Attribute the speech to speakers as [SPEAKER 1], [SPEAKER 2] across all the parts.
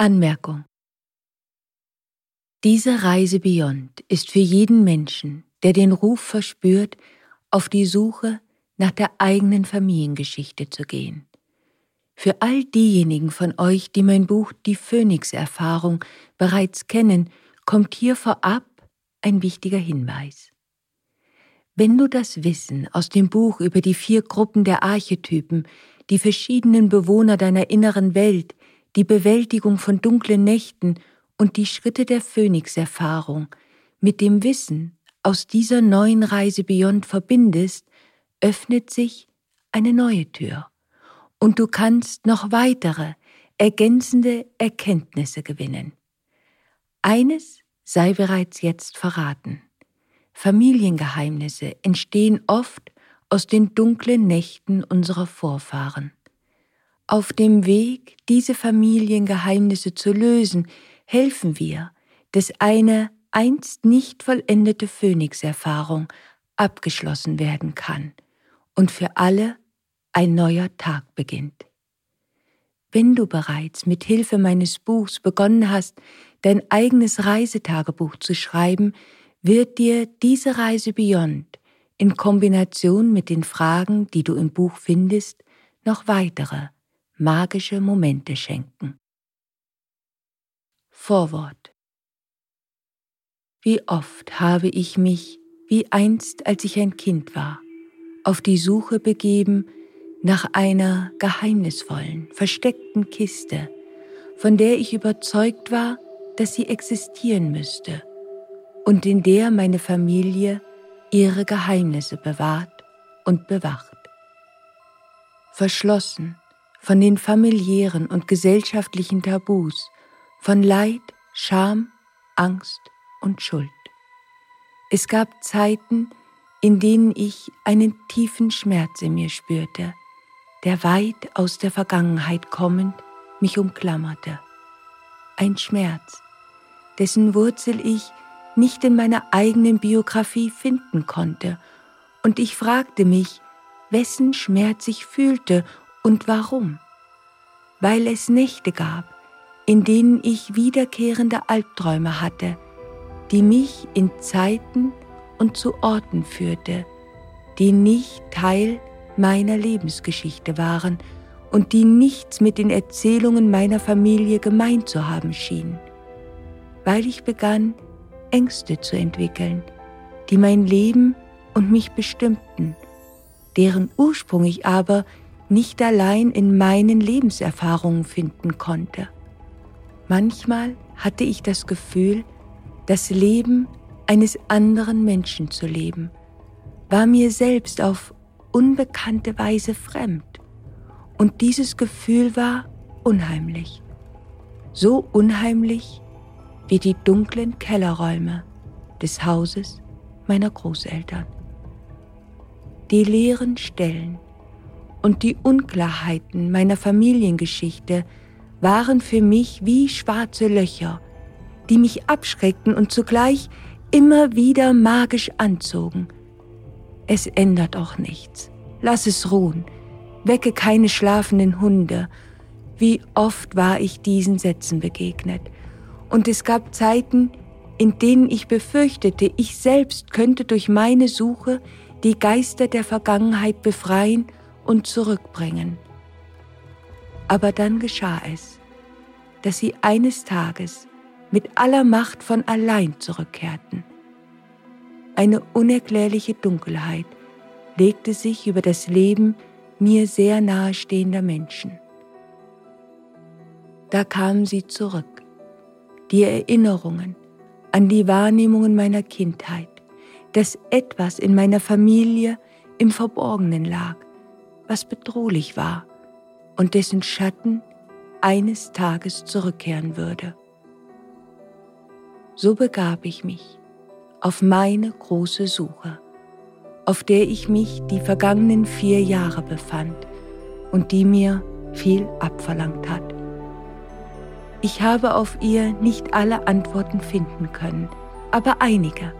[SPEAKER 1] Anmerkung Diese Reise Beyond ist für jeden Menschen, der den Ruf verspürt, auf die Suche nach der eigenen Familiengeschichte zu gehen. Für all diejenigen von euch, die mein Buch Die Phönix-Erfahrung bereits kennen, kommt hier vorab ein wichtiger Hinweis. Wenn du das Wissen aus dem Buch über die vier Gruppen der Archetypen, die verschiedenen Bewohner deiner inneren Welt, die Bewältigung von dunklen Nächten und die Schritte der Phönix-Erfahrung mit dem Wissen aus dieser neuen Reise Beyond verbindest, öffnet sich eine neue Tür und du kannst noch weitere, ergänzende Erkenntnisse gewinnen. Eines sei bereits jetzt verraten. Familiengeheimnisse entstehen oft aus den dunklen Nächten unserer Vorfahren. Auf dem Weg, diese Familiengeheimnisse zu lösen, helfen wir, dass eine einst nicht vollendete Phönix-Erfahrung abgeschlossen werden kann und für alle ein neuer Tag beginnt. Wenn du bereits mit Hilfe meines Buchs begonnen hast, dein eigenes Reisetagebuch zu schreiben, wird dir diese Reise Beyond in Kombination mit den Fragen, die du im Buch findest, noch weitere magische Momente schenken. Vorwort Wie oft habe ich mich, wie einst als ich ein Kind war, auf die Suche begeben nach einer geheimnisvollen, versteckten Kiste, von der ich überzeugt war, dass sie existieren müsste und in der meine Familie ihre Geheimnisse bewahrt und bewacht. Verschlossen von den familiären und gesellschaftlichen Tabus, von Leid, Scham, Angst und Schuld. Es gab Zeiten, in denen ich einen tiefen Schmerz in mir spürte, der weit aus der Vergangenheit kommend mich umklammerte. Ein Schmerz, dessen Wurzel ich nicht in meiner eigenen Biografie finden konnte, und ich fragte mich, wessen Schmerz ich fühlte und warum? Weil es Nächte gab, in denen ich wiederkehrende Albträume hatte, die mich in Zeiten und zu Orten führte, die nicht Teil meiner Lebensgeschichte waren und die nichts mit den Erzählungen meiner Familie gemein zu haben schienen, weil ich begann, Ängste zu entwickeln, die mein Leben und mich bestimmten, deren Ursprung ich aber nicht allein in meinen Lebenserfahrungen finden konnte. Manchmal hatte ich das Gefühl, das Leben eines anderen Menschen zu leben, war mir selbst auf unbekannte Weise fremd. Und dieses Gefühl war unheimlich. So unheimlich wie die dunklen Kellerräume des Hauses meiner Großeltern. Die leeren Stellen, und die Unklarheiten meiner Familiengeschichte waren für mich wie schwarze Löcher, die mich abschreckten und zugleich immer wieder magisch anzogen. Es ändert auch nichts. Lass es ruhen. Wecke keine schlafenden Hunde. Wie oft war ich diesen Sätzen begegnet. Und es gab Zeiten, in denen ich befürchtete, ich selbst könnte durch meine Suche die Geister der Vergangenheit befreien und zurückbringen. Aber dann geschah es, dass sie eines Tages mit aller Macht von allein zurückkehrten. Eine unerklärliche Dunkelheit legte sich über das Leben mir sehr nahestehender Menschen. Da kamen sie zurück, die Erinnerungen an die Wahrnehmungen meiner Kindheit, dass etwas in meiner Familie im Verborgenen lag, was bedrohlich war und dessen Schatten eines Tages zurückkehren würde. So begab ich mich auf meine große Suche, auf der ich mich die vergangenen vier Jahre befand und die mir viel abverlangt hat. Ich habe auf ihr nicht alle Antworten finden können, aber einige.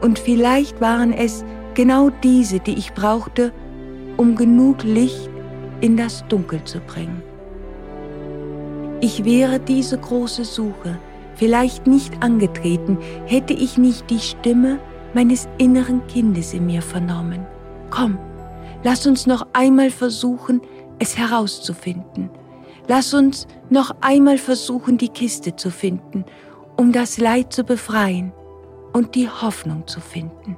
[SPEAKER 1] Und vielleicht waren es genau diese, die ich brauchte, um genug Licht in das Dunkel zu bringen. Ich wäre diese große Suche vielleicht nicht angetreten, hätte ich nicht die Stimme meines inneren Kindes in mir vernommen. Komm, lass uns noch einmal versuchen, es herauszufinden. Lass uns noch einmal versuchen, die Kiste zu finden, um das Leid zu befreien und die Hoffnung zu finden.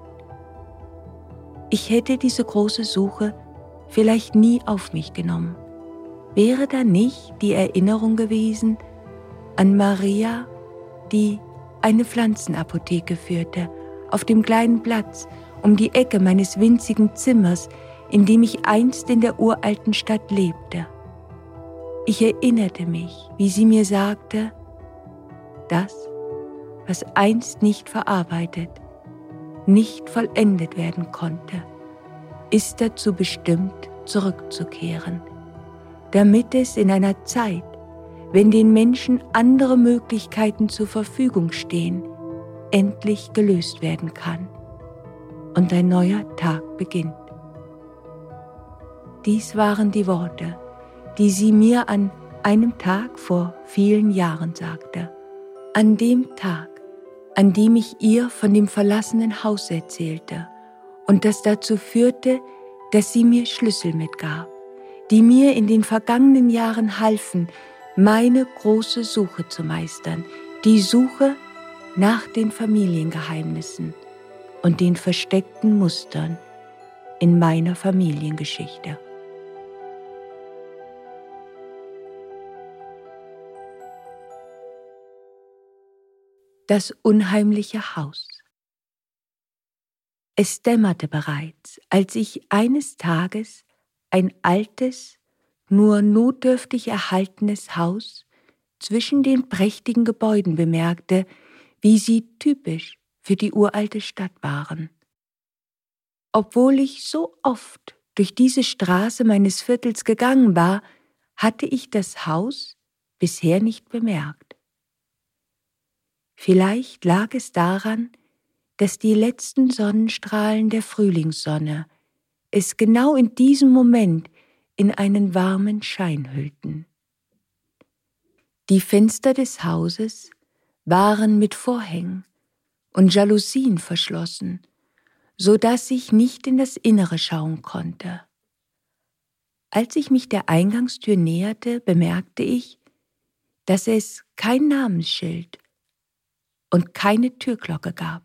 [SPEAKER 1] Ich hätte diese große Suche vielleicht nie auf mich genommen. Wäre da nicht die Erinnerung gewesen an Maria, die eine Pflanzenapotheke führte, auf dem kleinen Platz um die Ecke meines winzigen Zimmers, in dem ich einst in der uralten Stadt lebte. Ich erinnerte mich, wie sie mir sagte, das, was einst nicht verarbeitet, nicht vollendet werden konnte, ist dazu bestimmt, zurückzukehren, damit es in einer Zeit, wenn den Menschen andere Möglichkeiten zur Verfügung stehen, endlich gelöst werden kann und ein neuer Tag beginnt. Dies waren die Worte, die sie mir an einem Tag vor vielen Jahren sagte. An dem Tag, an dem ich ihr von dem verlassenen Haus erzählte und das dazu führte, dass sie mir Schlüssel mitgab, die mir in den vergangenen Jahren halfen, meine große Suche zu meistern, die Suche nach den Familiengeheimnissen und den versteckten Mustern in meiner Familiengeschichte. Das unheimliche Haus. Es dämmerte bereits, als ich eines Tages ein altes, nur notdürftig erhaltenes Haus zwischen den prächtigen Gebäuden bemerkte, wie sie typisch für die uralte Stadt waren. Obwohl ich so oft durch diese Straße meines Viertels gegangen war, hatte ich das Haus bisher nicht bemerkt. Vielleicht lag es daran, dass die letzten Sonnenstrahlen der Frühlingssonne es genau in diesem Moment in einen warmen Schein hüllten. Die Fenster des Hauses waren mit Vorhängen und Jalousien verschlossen, so dass ich nicht in das Innere schauen konnte. Als ich mich der Eingangstür näherte, bemerkte ich, dass es kein Namensschild und keine Türglocke gab.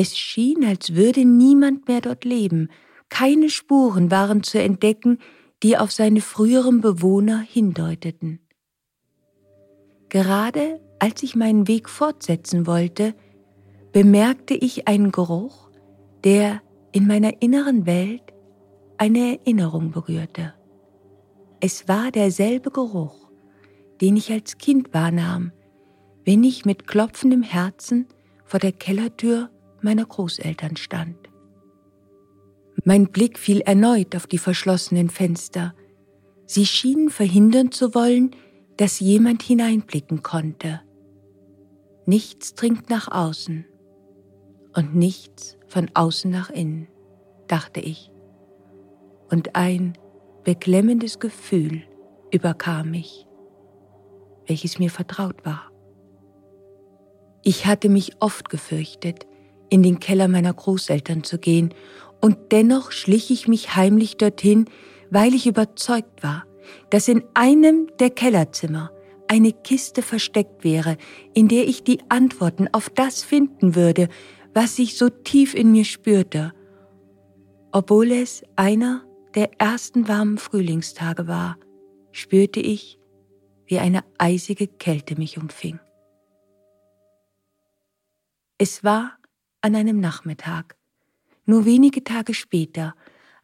[SPEAKER 1] Es schien, als würde niemand mehr dort leben, keine Spuren waren zu entdecken, die auf seine früheren Bewohner hindeuteten. Gerade als ich meinen Weg fortsetzen wollte, bemerkte ich einen Geruch, der in meiner inneren Welt eine Erinnerung berührte. Es war derselbe Geruch, den ich als Kind wahrnahm, wenn ich mit klopfendem Herzen vor der Kellertür meiner Großeltern stand. Mein Blick fiel erneut auf die verschlossenen Fenster. Sie schienen verhindern zu wollen, dass jemand hineinblicken konnte. Nichts dringt nach außen und nichts von außen nach innen, dachte ich. Und ein beklemmendes Gefühl überkam mich, welches mir vertraut war. Ich hatte mich oft gefürchtet, in den Keller meiner Großeltern zu gehen und dennoch schlich ich mich heimlich dorthin, weil ich überzeugt war, dass in einem der Kellerzimmer eine Kiste versteckt wäre, in der ich die Antworten auf das finden würde, was ich so tief in mir spürte, obwohl es einer der ersten warmen Frühlingstage war, spürte ich, wie eine eisige Kälte mich umfing. Es war an einem Nachmittag, nur wenige Tage später,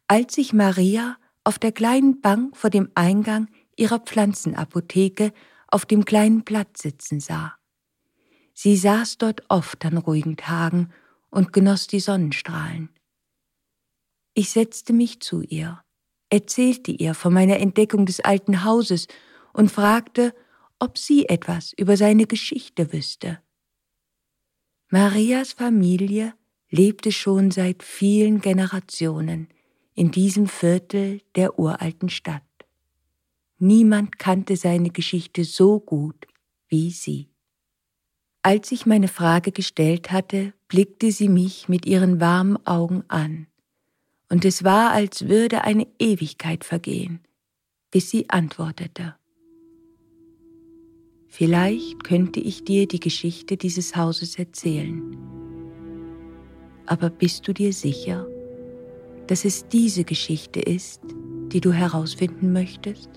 [SPEAKER 1] als ich Maria auf der kleinen Bank vor dem Eingang ihrer Pflanzenapotheke auf dem kleinen Platz sitzen sah. Sie saß dort oft an ruhigen Tagen und genoss die Sonnenstrahlen. Ich setzte mich zu ihr, erzählte ihr von meiner Entdeckung des alten Hauses und fragte, ob sie etwas über seine Geschichte wüsste. Marias Familie lebte schon seit vielen Generationen in diesem Viertel der uralten Stadt. niemand kannte seine Geschichte so gut wie sie. Als ich meine Frage gestellt hatte, blickte sie mich mit ihren warmen Augen an, und es war, als würde eine Ewigkeit vergehen, bis sie antwortete. Vielleicht könnte ich dir die Geschichte dieses Hauses erzählen. Aber bist du dir sicher, dass es diese Geschichte ist, die du herausfinden möchtest?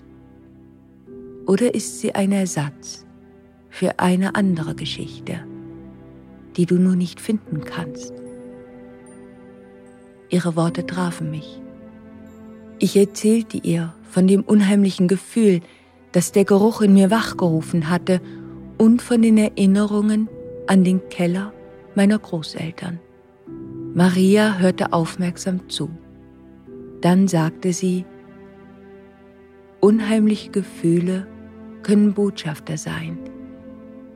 [SPEAKER 1] Oder ist sie ein Ersatz für eine andere Geschichte, die du nur nicht finden kannst? Ihre Worte trafen mich. Ich erzählte ihr von dem unheimlichen Gefühl, das der Geruch in mir wachgerufen hatte und von den Erinnerungen an den Keller meiner Großeltern. Maria hörte aufmerksam zu. Dann sagte sie, unheimliche Gefühle können Botschafter sein,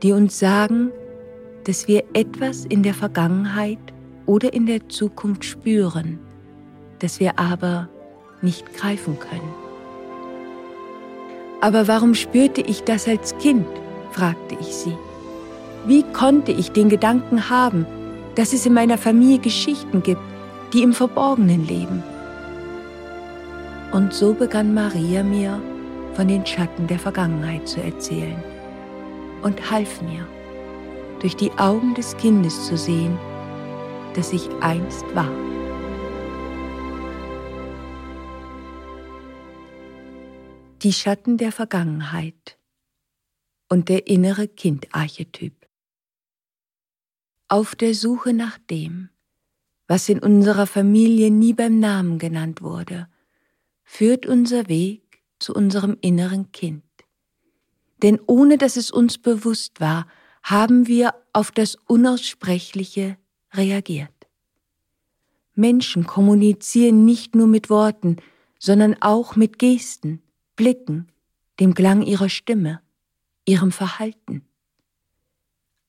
[SPEAKER 1] die uns sagen, dass wir etwas in der Vergangenheit oder in der Zukunft spüren, das wir aber nicht greifen können. Aber warum spürte ich das als Kind? fragte ich sie. Wie konnte ich den Gedanken haben, dass es in meiner Familie Geschichten gibt, die im Verborgenen leben? Und so begann Maria mir von den Schatten der Vergangenheit zu erzählen und half mir, durch die Augen des Kindes zu sehen, das ich einst war. Die Schatten der Vergangenheit und der innere Kindarchetyp. Auf der Suche nach dem, was in unserer Familie nie beim Namen genannt wurde, führt unser Weg zu unserem inneren Kind. Denn ohne dass es uns bewusst war, haben wir auf das Unaussprechliche reagiert. Menschen kommunizieren nicht nur mit Worten, sondern auch mit Gesten, Blicken, dem Klang ihrer Stimme, ihrem Verhalten.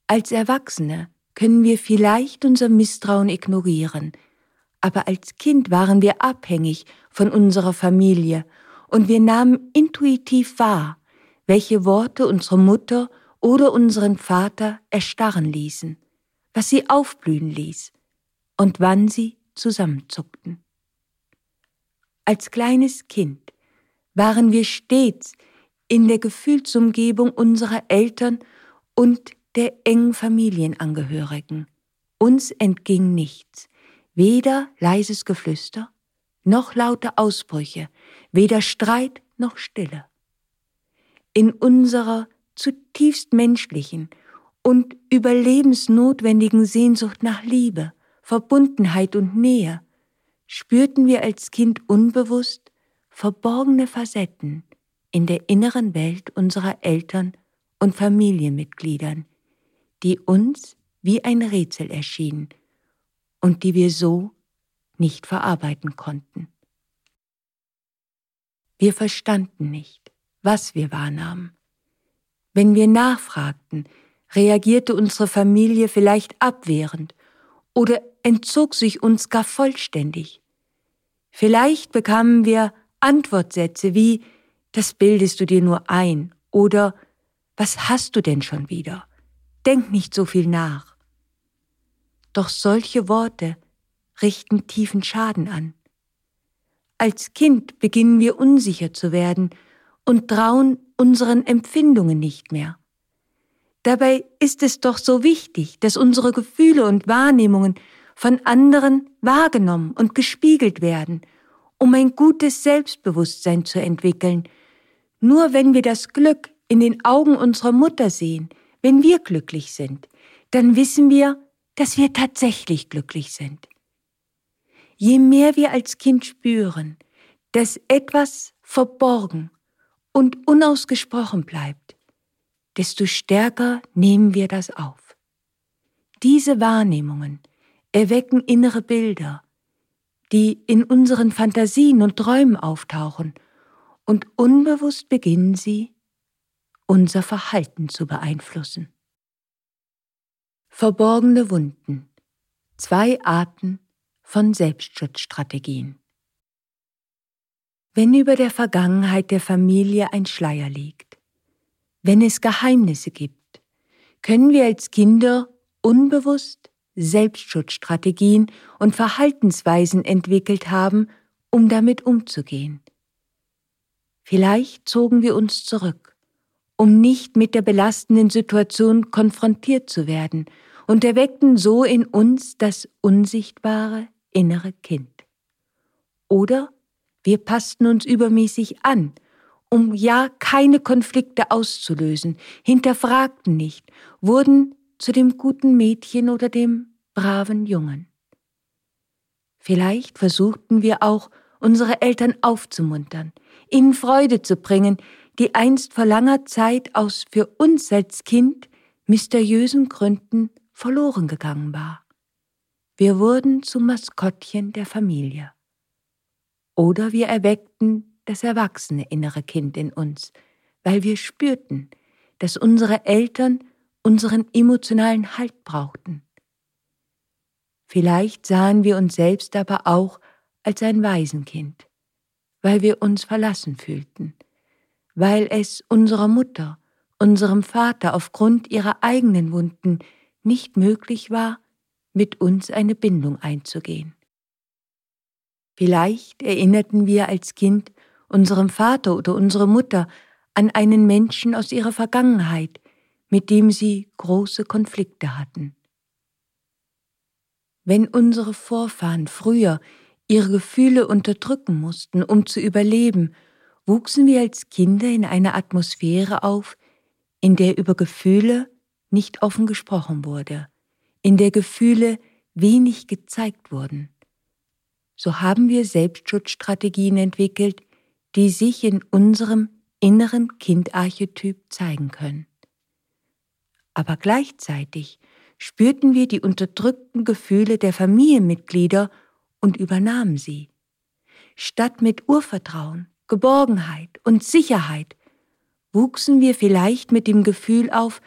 [SPEAKER 1] Als Erwachsene können wir vielleicht unser Misstrauen ignorieren, aber als Kind waren wir abhängig von unserer Familie und wir nahmen intuitiv wahr, welche Worte unsere Mutter oder unseren Vater erstarren ließen, was sie aufblühen ließ und wann sie zusammenzuckten. Als kleines Kind waren wir stets in der Gefühlsumgebung unserer Eltern und der engen Familienangehörigen. Uns entging nichts, weder leises Geflüster, noch laute Ausbrüche, weder Streit noch Stille. In unserer zutiefst menschlichen und überlebensnotwendigen Sehnsucht nach Liebe, Verbundenheit und Nähe spürten wir als Kind unbewusst verborgene Facetten in der inneren Welt unserer Eltern und Familienmitgliedern, die uns wie ein Rätsel erschienen und die wir so nicht verarbeiten konnten. Wir verstanden nicht, was wir wahrnahmen. Wenn wir nachfragten, reagierte unsere Familie vielleicht abwehrend oder entzog sich uns gar vollständig. Vielleicht bekamen wir Antwortsätze wie Das bildest du dir nur ein oder Was hast du denn schon wieder? Denk nicht so viel nach. Doch solche Worte richten tiefen Schaden an. Als Kind beginnen wir unsicher zu werden und trauen unseren Empfindungen nicht mehr. Dabei ist es doch so wichtig, dass unsere Gefühle und Wahrnehmungen von anderen wahrgenommen und gespiegelt werden, um ein gutes Selbstbewusstsein zu entwickeln. Nur wenn wir das Glück in den Augen unserer Mutter sehen, wenn wir glücklich sind, dann wissen wir, dass wir tatsächlich glücklich sind. Je mehr wir als Kind spüren, dass etwas verborgen und unausgesprochen bleibt, desto stärker nehmen wir das auf. Diese Wahrnehmungen erwecken innere Bilder, die in unseren Fantasien und Träumen auftauchen, und unbewusst beginnen sie, unser Verhalten zu beeinflussen. Verborgene Wunden. Zwei Arten von Selbstschutzstrategien. Wenn über der Vergangenheit der Familie ein Schleier liegt, wenn es Geheimnisse gibt, können wir als Kinder unbewusst Selbstschutzstrategien und Verhaltensweisen entwickelt haben, um damit umzugehen. Vielleicht zogen wir uns zurück, um nicht mit der belastenden Situation konfrontiert zu werden und erweckten so in uns das unsichtbare innere Kind. Oder wir passten uns übermäßig an, um ja keine Konflikte auszulösen, hinterfragten nicht, wurden zu dem guten Mädchen oder dem braven Jungen. Vielleicht versuchten wir auch, unsere Eltern aufzumuntern, ihnen Freude zu bringen, die einst vor langer Zeit aus für uns als Kind mysteriösen Gründen verloren gegangen war. Wir wurden zum Maskottchen der Familie. Oder wir erweckten das erwachsene innere Kind in uns, weil wir spürten, dass unsere Eltern unseren emotionalen Halt brauchten. Vielleicht sahen wir uns selbst aber auch als ein Waisenkind, weil wir uns verlassen fühlten, weil es unserer Mutter, unserem Vater aufgrund ihrer eigenen Wunden nicht möglich war, mit uns eine Bindung einzugehen. Vielleicht erinnerten wir als Kind unserem Vater oder unsere Mutter an einen Menschen aus ihrer Vergangenheit, mit dem sie große Konflikte hatten. Wenn unsere Vorfahren früher ihre Gefühle unterdrücken mussten, um zu überleben, wuchsen wir als Kinder in einer Atmosphäre auf, in der über Gefühle nicht offen gesprochen wurde, in der Gefühle wenig gezeigt wurden so haben wir Selbstschutzstrategien entwickelt, die sich in unserem inneren Kindarchetyp zeigen können. Aber gleichzeitig spürten wir die unterdrückten Gefühle der Familienmitglieder und übernahmen sie. Statt mit Urvertrauen, Geborgenheit und Sicherheit wuchsen wir vielleicht mit dem Gefühl auf,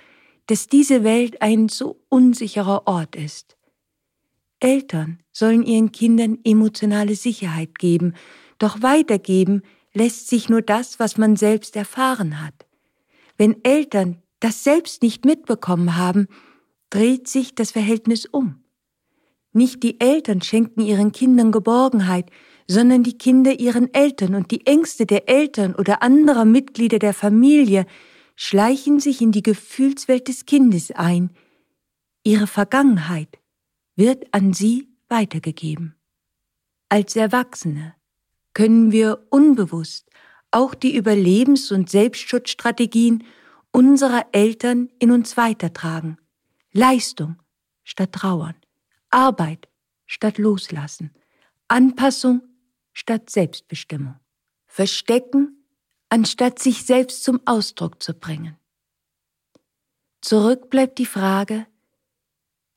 [SPEAKER 1] dass diese Welt ein so unsicherer Ort ist. Eltern sollen ihren Kindern emotionale Sicherheit geben, doch weitergeben lässt sich nur das, was man selbst erfahren hat. Wenn Eltern das selbst nicht mitbekommen haben, dreht sich das Verhältnis um. Nicht die Eltern schenken ihren Kindern Geborgenheit, sondern die Kinder ihren Eltern und die Ängste der Eltern oder anderer Mitglieder der Familie schleichen sich in die Gefühlswelt des Kindes ein. Ihre Vergangenheit wird an sie weitergegeben. Als Erwachsene können wir unbewusst auch die Überlebens- und Selbstschutzstrategien unserer Eltern in uns weitertragen. Leistung statt Trauern, Arbeit statt Loslassen, Anpassung statt Selbstbestimmung, Verstecken anstatt sich selbst zum Ausdruck zu bringen. Zurück bleibt die Frage,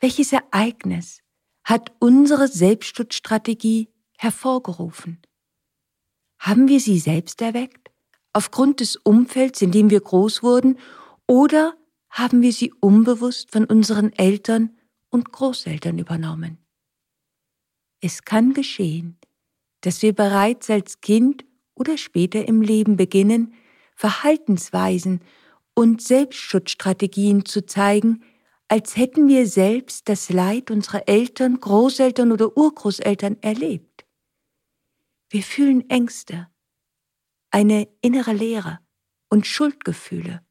[SPEAKER 1] welches Ereignis hat unsere Selbstschutzstrategie hervorgerufen? Haben wir sie selbst erweckt, aufgrund des Umfelds, in dem wir groß wurden, oder haben wir sie unbewusst von unseren Eltern und Großeltern übernommen? Es kann geschehen, dass wir bereits als Kind oder später im Leben beginnen, Verhaltensweisen und Selbstschutzstrategien zu zeigen, als hätten wir selbst das Leid unserer Eltern, Großeltern oder Urgroßeltern erlebt. Wir fühlen Ängste, eine innere Leere und Schuldgefühle,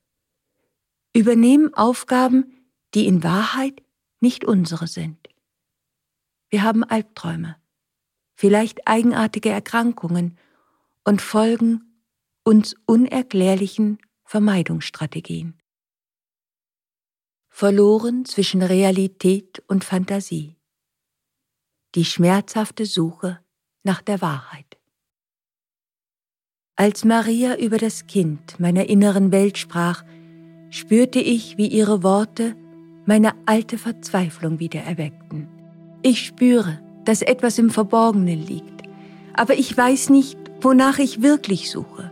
[SPEAKER 1] übernehmen Aufgaben, die in Wahrheit nicht unsere sind. Wir haben Albträume, vielleicht eigenartige Erkrankungen und folgen uns unerklärlichen Vermeidungsstrategien verloren zwischen Realität und Fantasie. Die schmerzhafte Suche nach der Wahrheit. Als Maria über das Kind meiner inneren Welt sprach, spürte ich, wie ihre Worte meine alte Verzweiflung wieder erweckten. Ich spüre, dass etwas im Verborgenen liegt, aber ich weiß nicht, wonach ich wirklich suche.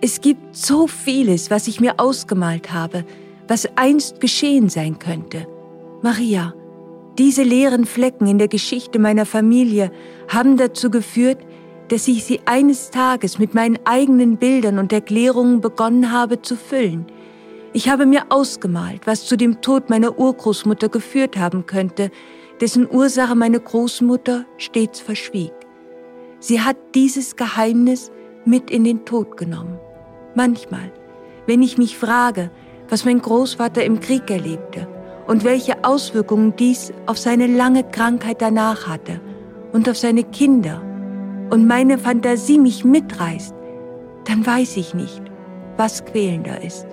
[SPEAKER 1] Es gibt so vieles, was ich mir ausgemalt habe, was einst geschehen sein könnte. Maria, diese leeren Flecken in der Geschichte meiner Familie haben dazu geführt, dass ich sie eines Tages mit meinen eigenen Bildern und Erklärungen begonnen habe zu füllen. Ich habe mir ausgemalt, was zu dem Tod meiner Urgroßmutter geführt haben könnte, dessen Ursache meine Großmutter stets verschwieg. Sie hat dieses Geheimnis mit in den Tod genommen. Manchmal, wenn ich mich frage, was mein Großvater im Krieg erlebte und welche Auswirkungen dies auf seine lange Krankheit danach hatte und auf seine Kinder und meine Fantasie mich mitreißt, dann weiß ich nicht, was quälender ist.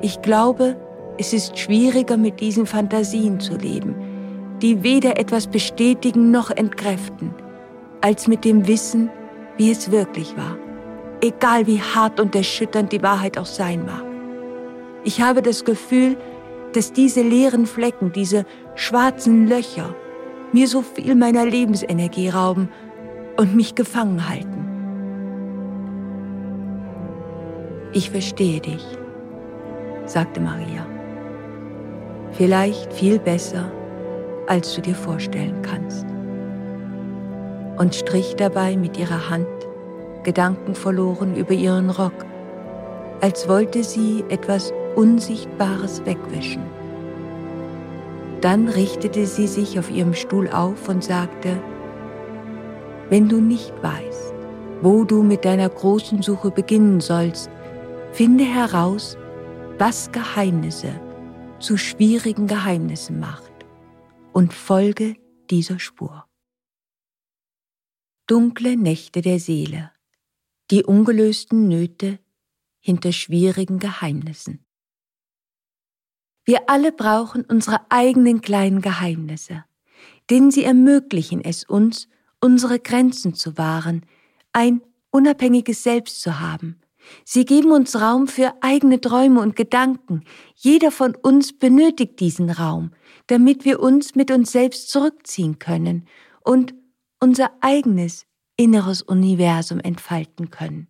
[SPEAKER 1] Ich glaube, es ist schwieriger mit diesen Fantasien zu leben, die weder etwas bestätigen noch entkräften, als mit dem Wissen, wie es wirklich war, egal wie hart und erschütternd die Wahrheit auch sein mag. Ich habe das Gefühl, dass diese leeren Flecken, diese schwarzen Löcher mir so viel meiner Lebensenergie rauben und mich gefangen halten. Ich verstehe dich, sagte Maria. Vielleicht viel besser, als du dir vorstellen kannst. Und strich dabei mit ihrer Hand gedankenverloren über ihren Rock, als wollte sie etwas Unsichtbares wegwischen. Dann richtete sie sich auf ihrem Stuhl auf und sagte, wenn du nicht weißt, wo du mit deiner großen Suche beginnen sollst, finde heraus, was Geheimnisse zu schwierigen Geheimnissen macht und folge dieser Spur. Dunkle Nächte der Seele, die ungelösten Nöte hinter schwierigen Geheimnissen. Wir alle brauchen unsere eigenen kleinen Geheimnisse, denn sie ermöglichen es uns, unsere Grenzen zu wahren, ein unabhängiges Selbst zu haben. Sie geben uns Raum für eigene Träume und Gedanken. Jeder von uns benötigt diesen Raum, damit wir uns mit uns selbst zurückziehen können und unser eigenes inneres Universum entfalten können.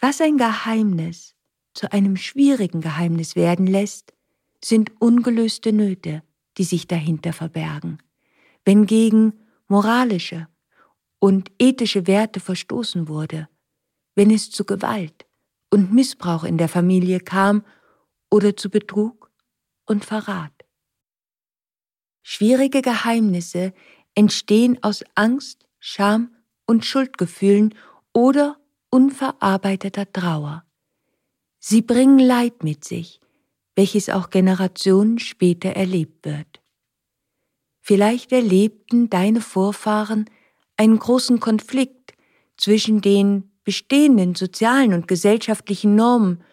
[SPEAKER 1] Was ein Geheimnis zu einem schwierigen Geheimnis werden lässt, sind ungelöste Nöte, die sich dahinter verbergen. Wenn gegen moralische und ethische Werte verstoßen wurde, wenn es zu Gewalt und Missbrauch in der Familie kam oder zu Betrug und Verrat. Schwierige Geheimnisse entstehen aus Angst, Scham und Schuldgefühlen oder unverarbeiteter Trauer. Sie bringen Leid mit sich, welches auch Generationen später erlebt wird. Vielleicht erlebten deine Vorfahren einen großen Konflikt zwischen den bestehenden sozialen und gesellschaftlichen Normen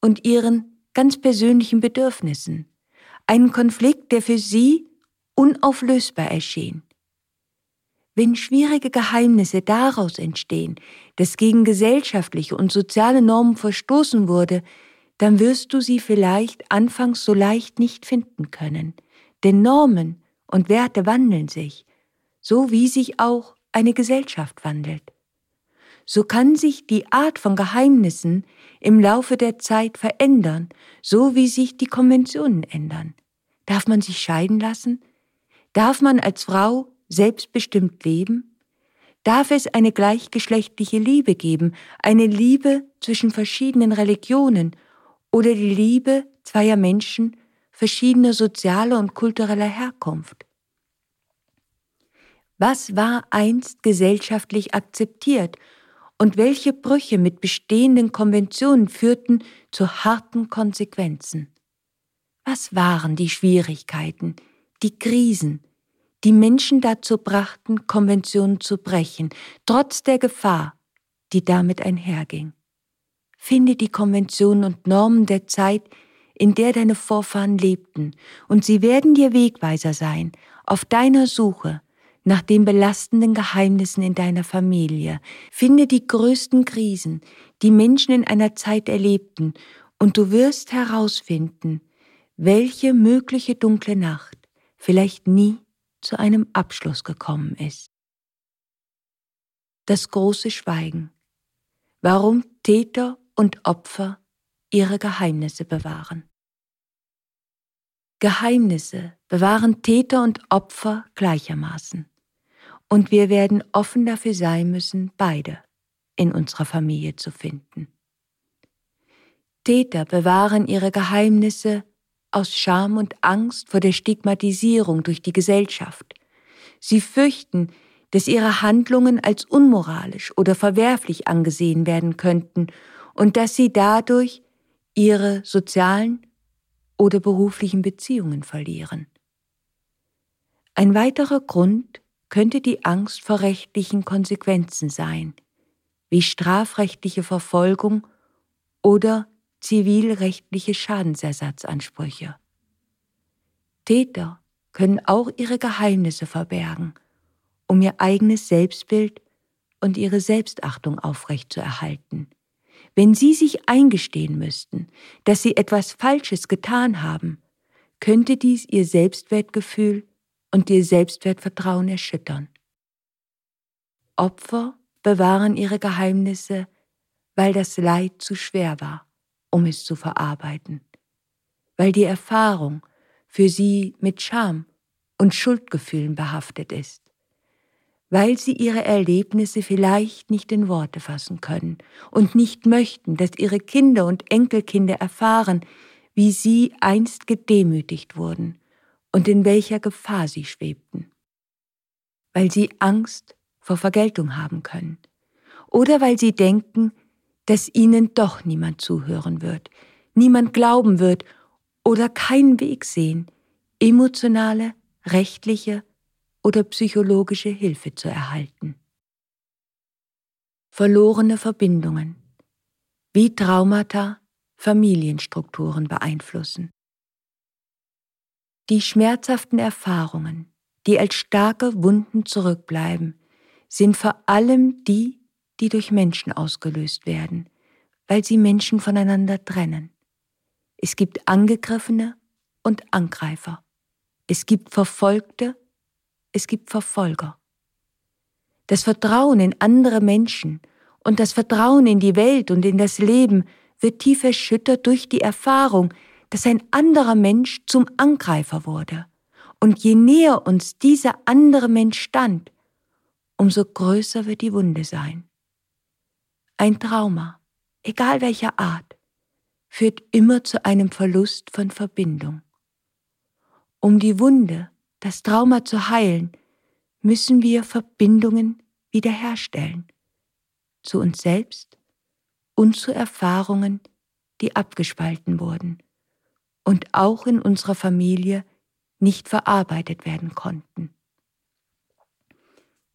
[SPEAKER 1] und ihren ganz persönlichen Bedürfnissen, einen Konflikt, der für sie unauflösbar erschien. Wenn schwierige Geheimnisse daraus entstehen, dass gegen gesellschaftliche und soziale Normen verstoßen wurde, dann wirst du sie vielleicht anfangs so leicht nicht finden können. Denn Normen und Werte wandeln sich, so wie sich auch eine Gesellschaft wandelt. So kann sich die Art von Geheimnissen im Laufe der Zeit verändern, so wie sich die Konventionen ändern. Darf man sich scheiden lassen? Darf man als Frau selbstbestimmt leben? Darf es eine gleichgeschlechtliche Liebe geben, eine Liebe zwischen verschiedenen Religionen oder die Liebe zweier Menschen verschiedener sozialer und kultureller Herkunft? Was war einst gesellschaftlich akzeptiert und welche Brüche mit bestehenden Konventionen führten zu harten Konsequenzen? Was waren die Schwierigkeiten, die Krisen, die Menschen dazu brachten, Konventionen zu brechen, trotz der Gefahr, die damit einherging. Finde die Konventionen und Normen der Zeit, in der deine Vorfahren lebten, und sie werden dir Wegweiser sein auf deiner Suche nach den belastenden Geheimnissen in deiner Familie. Finde die größten Krisen, die Menschen in einer Zeit erlebten, und du wirst herausfinden, welche mögliche dunkle Nacht vielleicht nie zu einem Abschluss gekommen ist. Das große Schweigen. Warum Täter und Opfer ihre Geheimnisse bewahren. Geheimnisse bewahren Täter und Opfer gleichermaßen. Und wir werden offen dafür sein müssen, beide in unserer Familie zu finden. Täter bewahren ihre Geheimnisse aus Scham und Angst vor der Stigmatisierung durch die Gesellschaft. Sie fürchten, dass ihre Handlungen als unmoralisch oder verwerflich angesehen werden könnten und dass sie dadurch ihre sozialen oder beruflichen Beziehungen verlieren. Ein weiterer Grund könnte die Angst vor rechtlichen Konsequenzen sein, wie strafrechtliche Verfolgung oder zivilrechtliche Schadensersatzansprüche. Täter können auch ihre Geheimnisse verbergen, um ihr eigenes Selbstbild und ihre Selbstachtung aufrechtzuerhalten. Wenn sie sich eingestehen müssten, dass sie etwas Falsches getan haben, könnte dies ihr Selbstwertgefühl und ihr Selbstwertvertrauen erschüttern. Opfer bewahren ihre Geheimnisse, weil das Leid zu schwer war, um es zu verarbeiten, weil die Erfahrung für sie mit Scham und Schuldgefühlen behaftet ist, weil sie ihre Erlebnisse vielleicht nicht in Worte fassen können und nicht möchten, dass ihre Kinder und Enkelkinder erfahren, wie sie einst gedemütigt wurden und in welcher Gefahr sie schwebten, weil sie Angst vor Vergeltung haben können oder weil sie denken, dass ihnen doch niemand zuhören wird, niemand glauben wird oder keinen Weg sehen, emotionale, rechtliche oder psychologische Hilfe zu erhalten. Verlorene Verbindungen, wie Traumata Familienstrukturen beeinflussen. Die schmerzhaften Erfahrungen, die als starke Wunden zurückbleiben, sind vor allem die, die durch Menschen ausgelöst werden, weil sie Menschen voneinander trennen. Es gibt Angegriffene und Angreifer. Es gibt Verfolgte, es gibt Verfolger. Das Vertrauen in andere Menschen und das Vertrauen in die Welt und in das Leben wird tief erschüttert durch die Erfahrung, dass ein anderer Mensch zum Angreifer wurde. Und je näher uns dieser andere Mensch stand, umso größer wird die Wunde sein. Ein Trauma, egal welcher Art, führt immer zu einem Verlust von Verbindung. Um die Wunde, das Trauma zu heilen, müssen wir Verbindungen wiederherstellen. Zu uns selbst und zu Erfahrungen, die abgespalten wurden und auch in unserer Familie nicht verarbeitet werden konnten.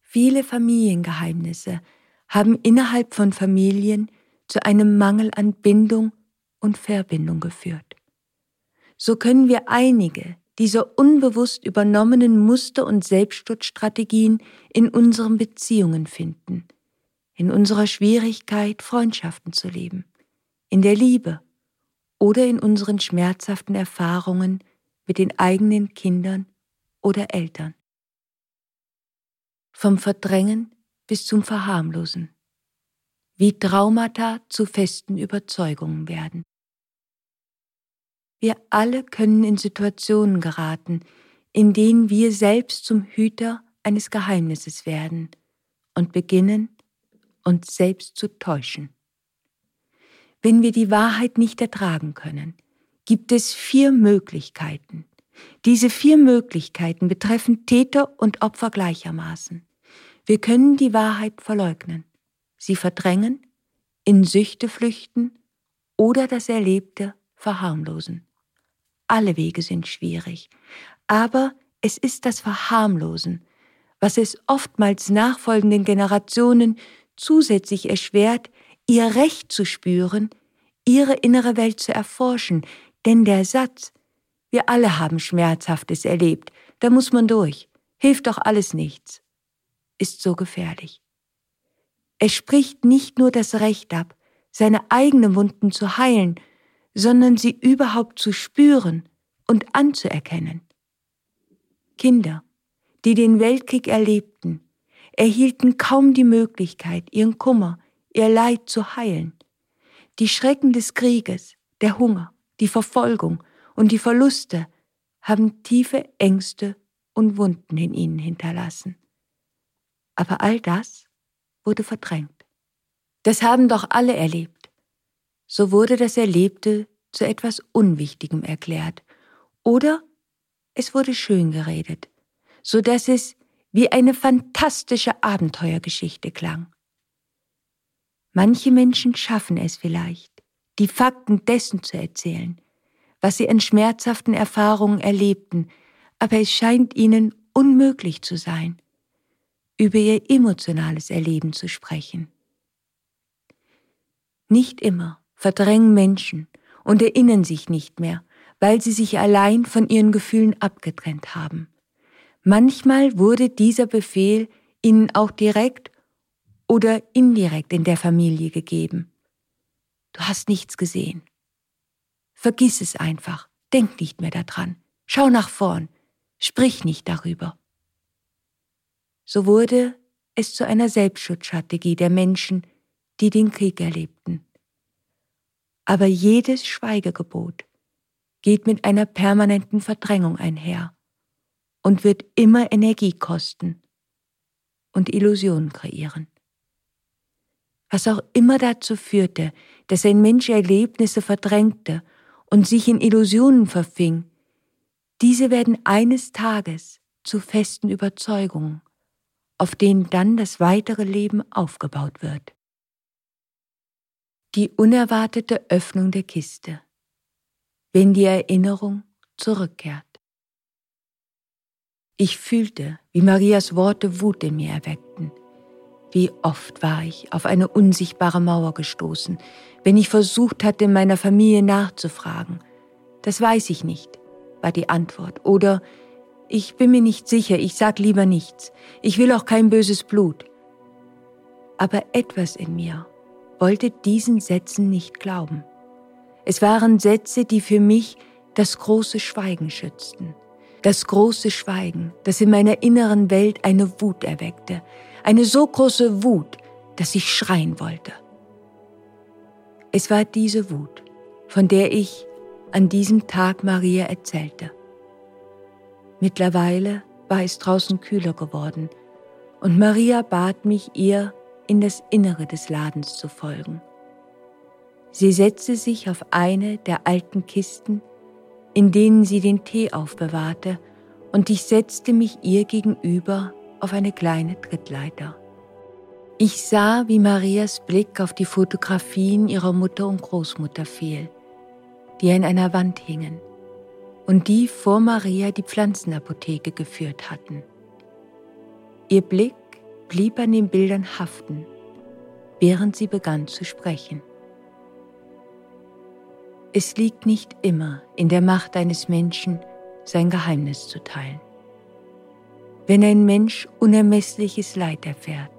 [SPEAKER 1] Viele Familiengeheimnisse haben innerhalb von Familien zu einem Mangel an Bindung und Verbindung geführt. So können wir einige dieser unbewusst übernommenen Muster und Selbstschutzstrategien in unseren Beziehungen finden, in unserer Schwierigkeit, Freundschaften zu leben, in der Liebe oder in unseren schmerzhaften Erfahrungen mit den eigenen Kindern oder Eltern. Vom Verdrängen bis zum Verharmlosen. Wie Traumata zu festen Überzeugungen werden. Wir alle können in Situationen geraten, in denen wir selbst zum Hüter eines Geheimnisses werden und beginnen, uns selbst zu täuschen. Wenn wir die Wahrheit nicht ertragen können, gibt es vier Möglichkeiten. Diese vier Möglichkeiten betreffen Täter und Opfer gleichermaßen. Wir können die Wahrheit verleugnen, sie verdrängen, in Süchte flüchten oder das Erlebte verharmlosen. Alle Wege sind schwierig, aber es ist das Verharmlosen, was es oftmals nachfolgenden Generationen zusätzlich erschwert, ihr Recht zu spüren, ihre innere Welt zu erforschen, denn der Satz, wir alle haben Schmerzhaftes erlebt, da muss man durch, hilft doch alles nichts, ist so gefährlich. Es spricht nicht nur das Recht ab, seine eigenen Wunden zu heilen, sondern sie überhaupt zu spüren und anzuerkennen. Kinder, die den Weltkrieg erlebten, erhielten kaum die Möglichkeit, ihren Kummer, ihr Leid zu heilen. Die Schrecken des Krieges, der Hunger, die Verfolgung und die Verluste haben tiefe Ängste und Wunden in ihnen hinterlassen. Aber all das wurde verdrängt. Das haben doch alle erlebt. So wurde das Erlebte zu etwas Unwichtigem erklärt. Oder es wurde schön geredet, so dass es wie eine fantastische Abenteuergeschichte klang. Manche Menschen schaffen es vielleicht, die Fakten dessen zu erzählen, was sie an schmerzhaften Erfahrungen erlebten, aber es scheint ihnen unmöglich zu sein, über ihr emotionales Erleben zu sprechen. Nicht immer verdrängen Menschen und erinnern sich nicht mehr, weil sie sich allein von ihren Gefühlen abgetrennt haben. Manchmal wurde dieser Befehl ihnen auch direkt oder indirekt in der Familie gegeben. Du hast nichts gesehen. Vergiss es einfach, denk nicht mehr daran, schau nach vorn, sprich nicht darüber. So wurde es zu einer Selbstschutzstrategie der Menschen, die den Krieg erlebten. Aber jedes Schweigegebot geht mit einer permanenten Verdrängung einher und wird immer Energie kosten und Illusionen kreieren. Was auch immer dazu führte, dass ein Mensch Erlebnisse verdrängte und sich in Illusionen verfing, diese werden eines Tages zu festen Überzeugungen, auf denen dann das weitere Leben aufgebaut wird. Die unerwartete Öffnung der Kiste, wenn die Erinnerung zurückkehrt. Ich fühlte, wie Marias Worte Wut in mir erweckten. Wie oft war ich auf eine unsichtbare Mauer gestoßen, wenn ich versucht hatte, meiner Familie nachzufragen. Das weiß ich nicht, war die Antwort. Oder ich bin mir nicht sicher, ich sag lieber nichts. Ich will auch kein böses Blut. Aber etwas in mir wollte diesen Sätzen nicht glauben. Es waren Sätze, die für mich das große Schweigen schützten. Das große Schweigen, das in meiner inneren Welt eine Wut erweckte. Eine so große Wut, dass ich schreien wollte. Es war diese Wut, von der ich an diesem Tag Maria erzählte. Mittlerweile war es draußen kühler geworden und Maria bat mich, ihr in das Innere des Ladens zu folgen. Sie setzte sich auf eine der alten Kisten, in denen sie den Tee aufbewahrte, und ich setzte mich ihr gegenüber auf eine kleine Trittleiter. Ich sah, wie Marias Blick auf die Fotografien ihrer Mutter und Großmutter fiel, die an einer Wand hingen und die vor Maria die Pflanzenapotheke geführt hatten. Ihr Blick blieb an den Bildern haften, während sie begann zu sprechen. Es liegt nicht immer in der Macht eines Menschen, sein Geheimnis zu teilen. Wenn ein Mensch unermessliches Leid erfährt,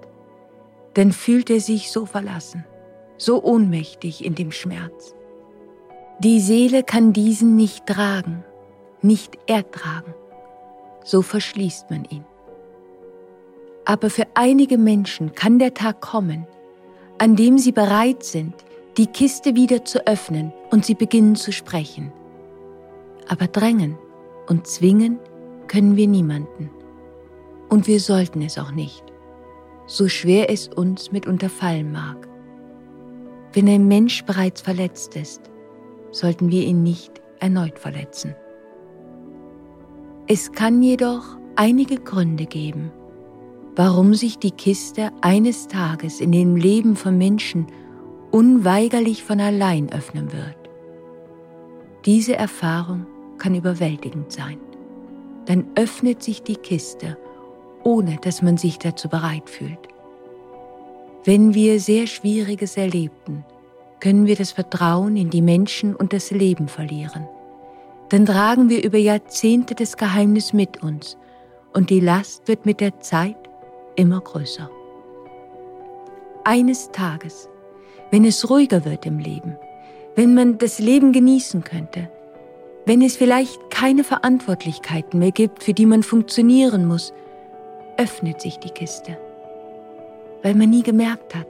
[SPEAKER 1] dann fühlt er sich so verlassen, so ohnmächtig in dem Schmerz. Die Seele kann diesen nicht tragen, nicht ertragen. So verschließt man ihn. Aber für einige Menschen kann der Tag kommen, an dem sie bereit sind, die Kiste wieder zu öffnen und sie beginnen zu sprechen. Aber drängen und zwingen können wir niemanden. Und wir sollten es auch nicht, so schwer es uns mitunter fallen mag. Wenn ein Mensch bereits verletzt ist, sollten wir ihn nicht erneut verletzen. Es kann jedoch einige Gründe geben, warum sich die Kiste eines Tages in dem Leben von Menschen unweigerlich von allein öffnen wird. Diese Erfahrung kann überwältigend sein. Dann öffnet sich die Kiste, ohne dass man sich dazu bereit fühlt. Wenn wir sehr Schwieriges erlebten, können wir das Vertrauen in die Menschen und das Leben verlieren. Dann tragen wir über Jahrzehnte das Geheimnis mit uns und die Last wird mit der Zeit immer größer. Eines Tages, wenn es ruhiger wird im Leben, wenn man das Leben genießen könnte, wenn es vielleicht keine Verantwortlichkeiten mehr gibt, für die man funktionieren muss, öffnet sich die Kiste, weil man nie gemerkt hat,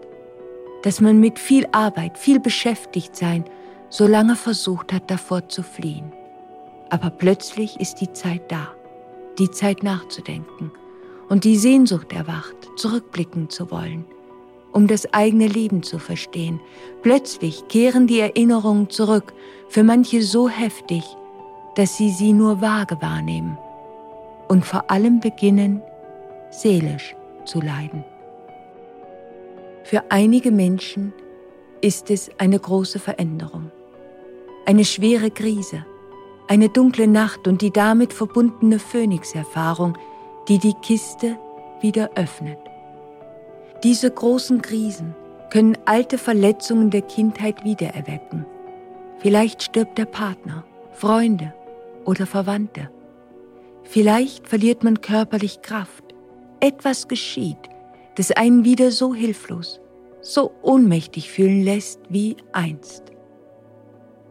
[SPEAKER 1] dass man mit viel Arbeit, viel beschäftigt sein, so lange versucht hat, davor zu fliehen. Aber plötzlich ist die Zeit da, die Zeit nachzudenken und die Sehnsucht erwacht, zurückblicken zu wollen, um das eigene Leben zu verstehen. Plötzlich kehren die Erinnerungen zurück, für manche so heftig, dass sie sie nur vage wahrnehmen und vor allem beginnen, seelisch zu leiden. Für einige Menschen ist es eine große Veränderung, eine schwere Krise, eine dunkle Nacht und die damit verbundene Phönix-Erfahrung, die die Kiste wieder öffnet. Diese großen Krisen können alte Verletzungen der Kindheit wiedererwecken. Vielleicht stirbt der Partner, Freunde oder Verwandte. Vielleicht verliert man körperlich Kraft. Etwas geschieht, das einen wieder so hilflos, so ohnmächtig fühlen lässt wie einst.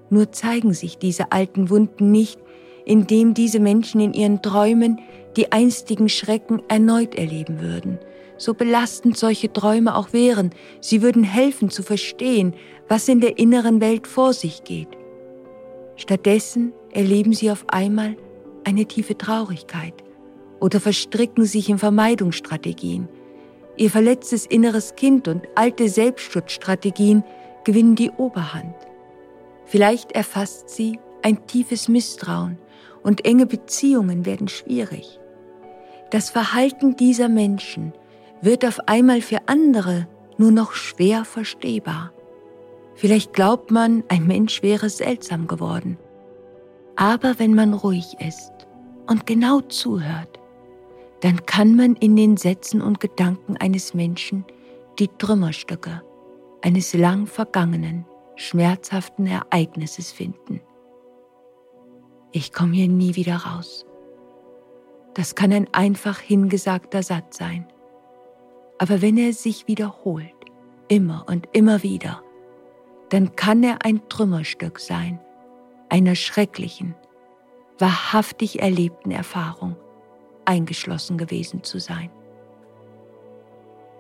[SPEAKER 1] Nur zeigen sich diese alten Wunden nicht, indem diese Menschen in ihren Träumen die einstigen Schrecken erneut erleben würden. So belastend solche Träume auch wären, sie würden helfen zu verstehen, was in der inneren Welt vor sich geht. Stattdessen erleben sie auf einmal eine tiefe Traurigkeit oder verstricken sich in Vermeidungsstrategien. Ihr verletztes inneres Kind und alte Selbstschutzstrategien gewinnen die Oberhand. Vielleicht erfasst sie ein tiefes Misstrauen und enge Beziehungen werden schwierig. Das Verhalten dieser Menschen wird auf einmal für andere nur noch schwer verstehbar. Vielleicht glaubt man, ein Mensch wäre seltsam geworden. Aber wenn man ruhig ist und genau zuhört, dann kann man in den Sätzen und Gedanken eines Menschen die Trümmerstücke eines lang vergangenen, schmerzhaften Ereignisses finden. Ich komme hier nie wieder raus. Das kann ein einfach hingesagter Satz sein. Aber wenn er sich wiederholt, immer und immer wieder, dann kann er ein Trümmerstück sein, einer schrecklichen, wahrhaftig erlebten Erfahrung, eingeschlossen gewesen zu sein.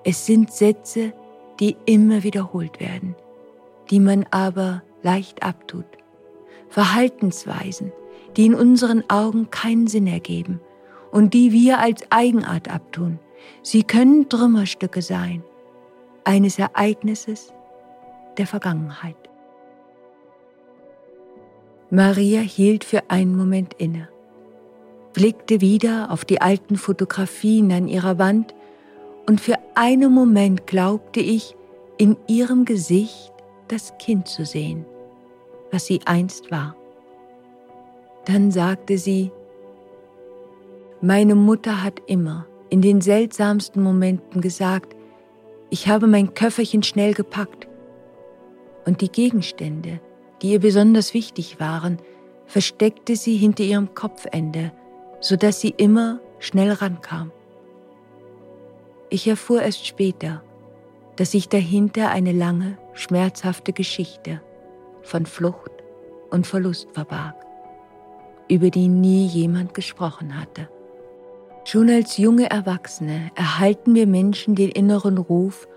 [SPEAKER 1] Es sind Sätze, die immer wiederholt werden, die man aber leicht abtut. Verhaltensweisen, die in unseren Augen keinen Sinn ergeben und die wir als Eigenart abtun. Sie können Trümmerstücke sein, eines Ereignisses der Vergangenheit. Maria hielt für einen Moment inne, blickte wieder auf die alten Fotografien an ihrer Wand und für einen Moment glaubte ich, in ihrem Gesicht das Kind zu sehen, was sie einst war. Dann sagte sie, meine Mutter hat immer in den seltsamsten Momenten gesagt, ich habe mein Köfferchen schnell gepackt und die Gegenstände, die ihr besonders wichtig waren, versteckte sie hinter ihrem Kopfende, sodass sie immer schnell rankam. Ich erfuhr erst später, dass sich dahinter eine lange, schmerzhafte Geschichte von Flucht und Verlust verbarg, über die nie jemand gesprochen hatte. Schon als junge Erwachsene erhalten wir Menschen den inneren Ruf,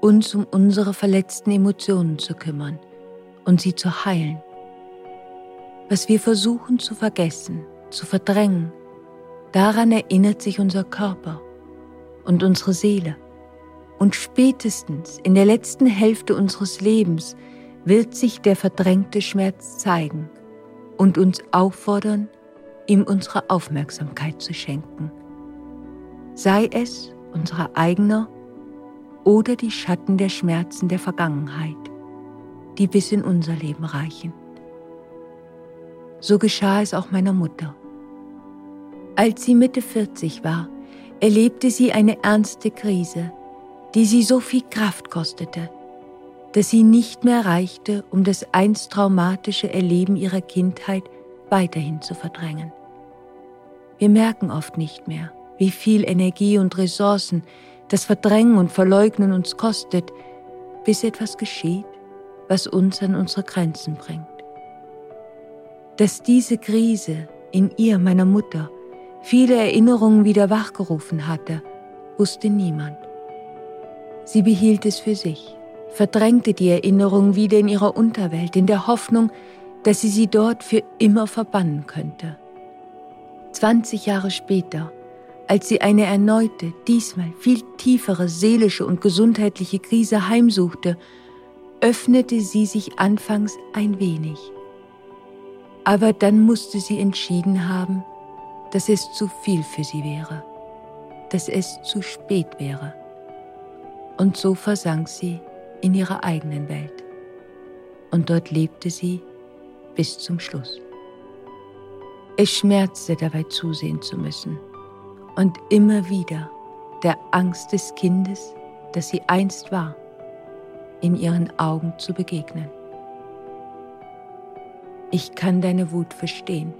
[SPEAKER 1] uns um unsere verletzten Emotionen zu kümmern und sie zu heilen. Was wir versuchen zu vergessen, zu verdrängen, daran erinnert sich unser Körper und unsere Seele. Und spätestens in der letzten Hälfte unseres Lebens wird sich der verdrängte Schmerz zeigen und uns auffordern, ihm unsere Aufmerksamkeit zu schenken. Sei es unsere eigene oder die Schatten der Schmerzen der Vergangenheit, die bis in unser Leben reichen. So geschah es auch meiner Mutter. Als sie Mitte 40 war, erlebte sie eine ernste Krise, die sie so viel Kraft kostete, dass sie nicht mehr reichte, um das einst traumatische Erleben ihrer Kindheit weiterhin zu verdrängen. Wir merken oft nicht mehr, wie viel Energie und Ressourcen das Verdrängen und Verleugnen uns kostet, bis etwas geschieht, was uns an unsere Grenzen bringt. Dass diese Krise in ihr, meiner Mutter, viele Erinnerungen wieder wachgerufen hatte, wusste niemand. Sie behielt es für sich, verdrängte die Erinnerung wieder in ihrer Unterwelt, in der Hoffnung, dass sie sie dort für immer verbannen könnte. 20 Jahre später, als sie eine erneute, diesmal viel tiefere seelische und gesundheitliche Krise heimsuchte, öffnete sie sich anfangs ein wenig. Aber dann musste sie entschieden haben, dass es zu viel für sie wäre, dass es zu spät wäre. Und so versank sie in ihrer eigenen Welt. Und dort lebte sie bis zum Schluss. Es schmerzte dabei zusehen zu müssen und immer wieder der Angst des Kindes, das sie einst war, in ihren Augen zu begegnen. Ich kann deine Wut verstehen.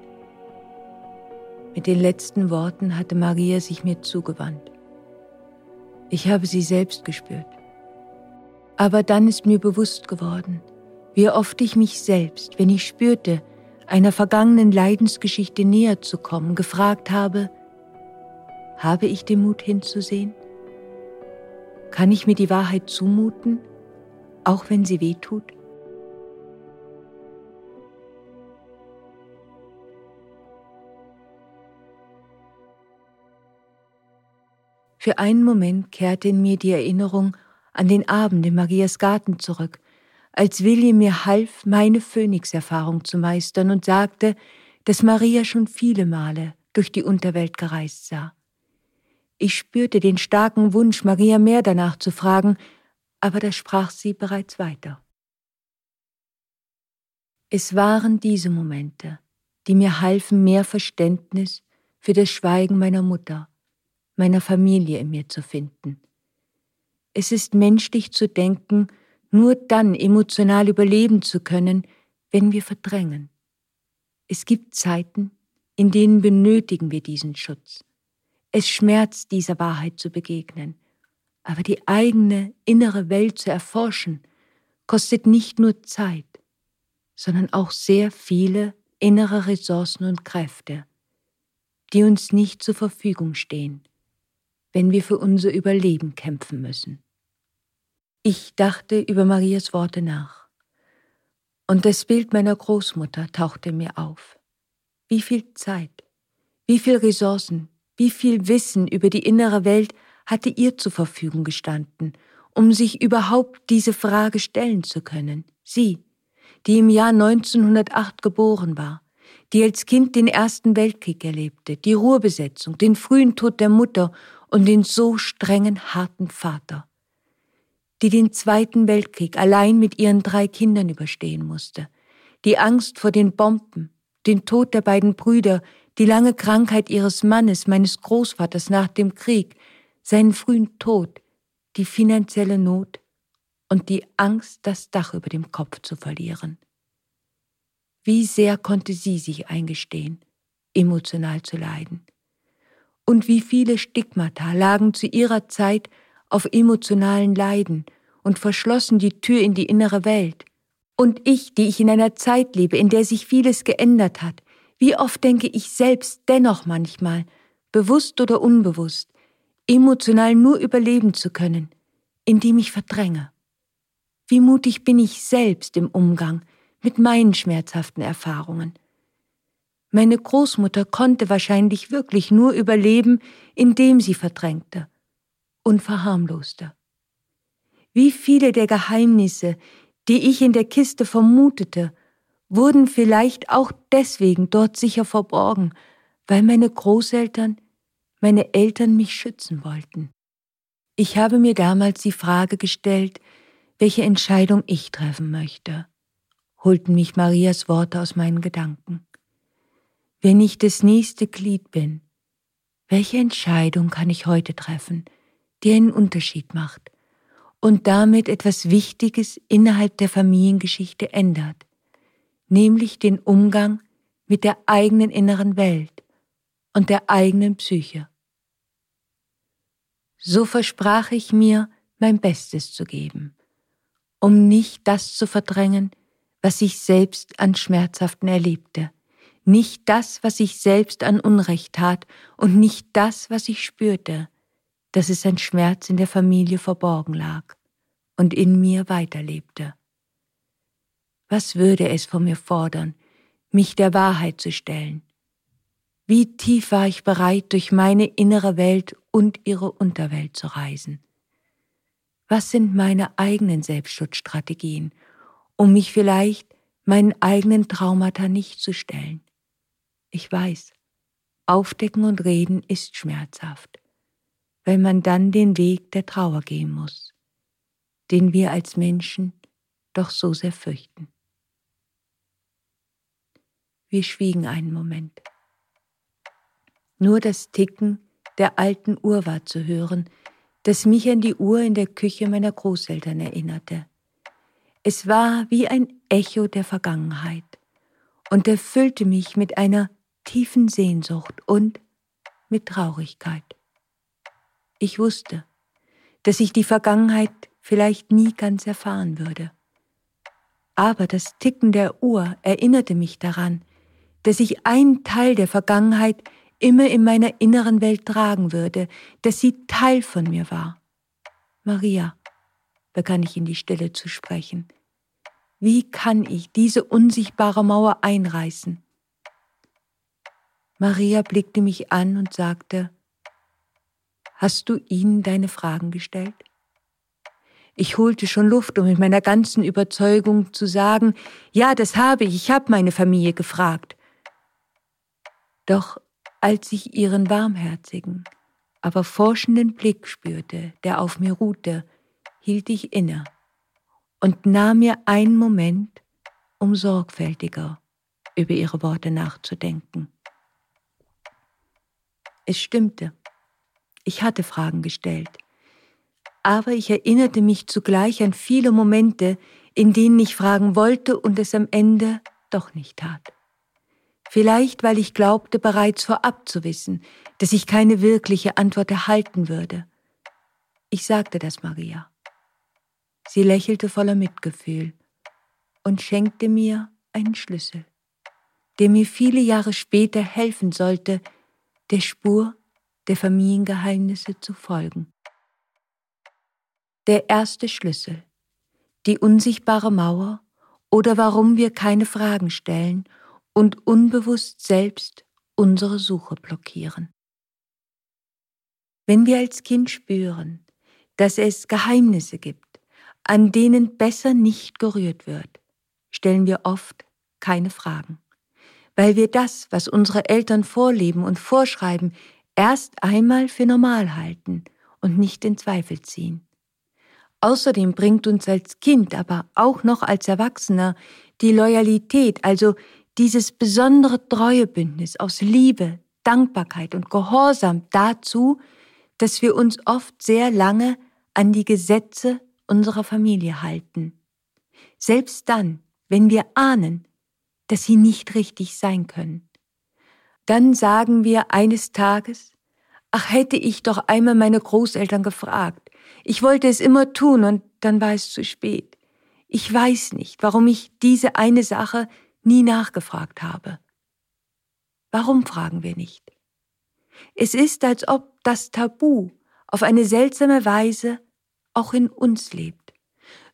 [SPEAKER 1] Mit den letzten Worten hatte Maria sich mir zugewandt. Ich habe sie selbst gespürt. Aber dann ist mir bewusst geworden, wie oft ich mich selbst, wenn ich spürte, einer vergangenen Leidensgeschichte näher zu kommen, gefragt habe, habe ich den Mut hinzusehen? Kann ich mir die Wahrheit zumuten, auch wenn sie weh tut? Für einen Moment kehrte in mir die Erinnerung an den Abend in Marias Garten zurück, als William mir half, meine Phönix-Erfahrung zu meistern und sagte, dass Maria schon viele Male durch die Unterwelt gereist sah. Ich spürte den starken Wunsch, Maria mehr danach zu fragen, aber da sprach sie bereits weiter. Es waren diese Momente, die mir halfen, mehr Verständnis für das Schweigen meiner Mutter, meiner Familie in mir zu finden. Es ist menschlich zu denken, nur dann emotional überleben zu können, wenn wir verdrängen. Es gibt Zeiten, in denen benötigen wir diesen Schutz. Es schmerzt, dieser Wahrheit zu begegnen, aber die eigene innere Welt zu erforschen, kostet nicht nur Zeit, sondern auch sehr viele innere Ressourcen und Kräfte, die uns nicht zur Verfügung stehen, wenn wir für unser Überleben kämpfen müssen. Ich dachte über Marias Worte nach. Und das Bild meiner Großmutter tauchte mir auf. Wie viel Zeit, wie viel Ressourcen, wie viel Wissen über die innere Welt hatte ihr zur Verfügung gestanden, um sich überhaupt diese Frage stellen zu können. Sie, die im Jahr 1908 geboren war, die als Kind den Ersten Weltkrieg erlebte, die Ruhrbesetzung, den frühen Tod der Mutter und den so strengen, harten Vater die den Zweiten Weltkrieg allein mit ihren drei Kindern überstehen musste, die Angst vor den Bomben, den Tod der beiden Brüder, die lange Krankheit ihres Mannes, meines Großvaters nach dem Krieg, seinen frühen Tod, die finanzielle Not und die Angst, das Dach über dem Kopf zu verlieren. Wie sehr konnte sie sich eingestehen, emotional zu leiden? Und wie viele Stigmata lagen zu ihrer Zeit auf emotionalen Leiden und verschlossen die Tür in die innere Welt. Und ich, die ich in einer Zeit lebe, in der sich vieles geändert hat, wie oft denke ich selbst dennoch manchmal, bewusst oder unbewusst, emotional nur überleben zu können, indem ich verdränge. Wie mutig bin ich selbst im Umgang mit meinen schmerzhaften Erfahrungen. Meine Großmutter konnte wahrscheinlich wirklich nur überleben, indem sie verdrängte und verharmloste. Wie viele der Geheimnisse, die ich in der Kiste vermutete, wurden vielleicht auch deswegen dort sicher verborgen, weil meine Großeltern, meine Eltern mich schützen wollten. Ich habe mir damals die Frage gestellt, welche Entscheidung ich treffen möchte, holten mich Marias Worte aus meinen Gedanken. Wenn ich das nächste Glied bin, welche Entscheidung kann ich heute treffen, die einen Unterschied macht und damit etwas Wichtiges innerhalb der Familiengeschichte ändert, nämlich den Umgang mit der eigenen inneren Welt und der eigenen Psyche. So versprach ich mir, mein Bestes zu geben, um nicht das zu verdrängen, was ich selbst an Schmerzhaften erlebte, nicht das, was ich selbst an Unrecht tat und nicht das, was ich spürte, dass es ein Schmerz in der Familie verborgen lag und in mir weiterlebte. Was würde es von mir fordern, mich der Wahrheit zu stellen? Wie tief war ich bereit, durch meine innere Welt und ihre Unterwelt zu reisen? Was sind meine eigenen Selbstschutzstrategien, um mich vielleicht meinen eigenen Traumata nicht zu stellen? Ich weiß, Aufdecken und Reden ist schmerzhaft, weil man dann den Weg der Trauer gehen muss, den wir als Menschen doch so sehr fürchten. Wir schwiegen einen Moment. Nur das Ticken der alten Uhr war zu hören, das mich an die Uhr in der Küche meiner Großeltern erinnerte. Es war wie ein Echo der Vergangenheit und erfüllte mich mit einer tiefen Sehnsucht und mit Traurigkeit. Ich wusste, dass ich die Vergangenheit vielleicht nie ganz erfahren würde. Aber das Ticken der Uhr erinnerte mich daran, dass ich einen Teil der Vergangenheit immer in meiner inneren Welt tragen würde, dass sie Teil von mir war. Maria, begann ich in die Stille zu sprechen, wie kann ich diese unsichtbare Mauer einreißen? Maria blickte mich an und sagte, Hast du ihnen deine Fragen gestellt? Ich holte schon Luft, um mit meiner ganzen Überzeugung zu sagen, ja, das habe ich, ich habe meine Familie gefragt. Doch als ich ihren warmherzigen, aber forschenden Blick spürte, der auf mir ruhte, hielt ich inne und nahm mir einen Moment, um sorgfältiger über ihre Worte nachzudenken. Es stimmte, ich hatte Fragen gestellt, aber ich erinnerte mich zugleich an viele Momente, in denen ich fragen wollte und es am Ende doch nicht tat. Vielleicht, weil ich glaubte bereits vorab zu wissen, dass ich keine wirkliche Antwort erhalten würde. Ich sagte das Maria. Sie lächelte voller Mitgefühl und schenkte mir einen Schlüssel, der mir viele Jahre später helfen sollte, der Spur der Familiengeheimnisse zu folgen. Der erste Schlüssel, die unsichtbare Mauer oder warum wir keine Fragen stellen und unbewusst selbst unsere Suche blockieren. Wenn wir als Kind spüren, dass es Geheimnisse gibt, an denen besser nicht gerührt wird, stellen wir oft keine Fragen, weil wir das, was unsere Eltern vorleben und vorschreiben, erst einmal für normal halten und nicht in Zweifel ziehen. Außerdem bringt uns als Kind, aber auch noch als Erwachsener die Loyalität, also dieses besondere Treuebündnis aus Liebe, Dankbarkeit und Gehorsam dazu, dass wir uns oft sehr lange an die Gesetze unserer Familie halten. Selbst dann, wenn wir ahnen, dass sie nicht richtig sein können. Dann sagen wir eines Tages, ach hätte ich doch einmal meine Großeltern gefragt. Ich wollte es immer tun und dann war es zu spät. Ich weiß nicht, warum ich diese eine Sache nie nachgefragt habe. Warum fragen wir nicht? Es ist, als ob das Tabu auf eine seltsame Weise auch in uns lebt.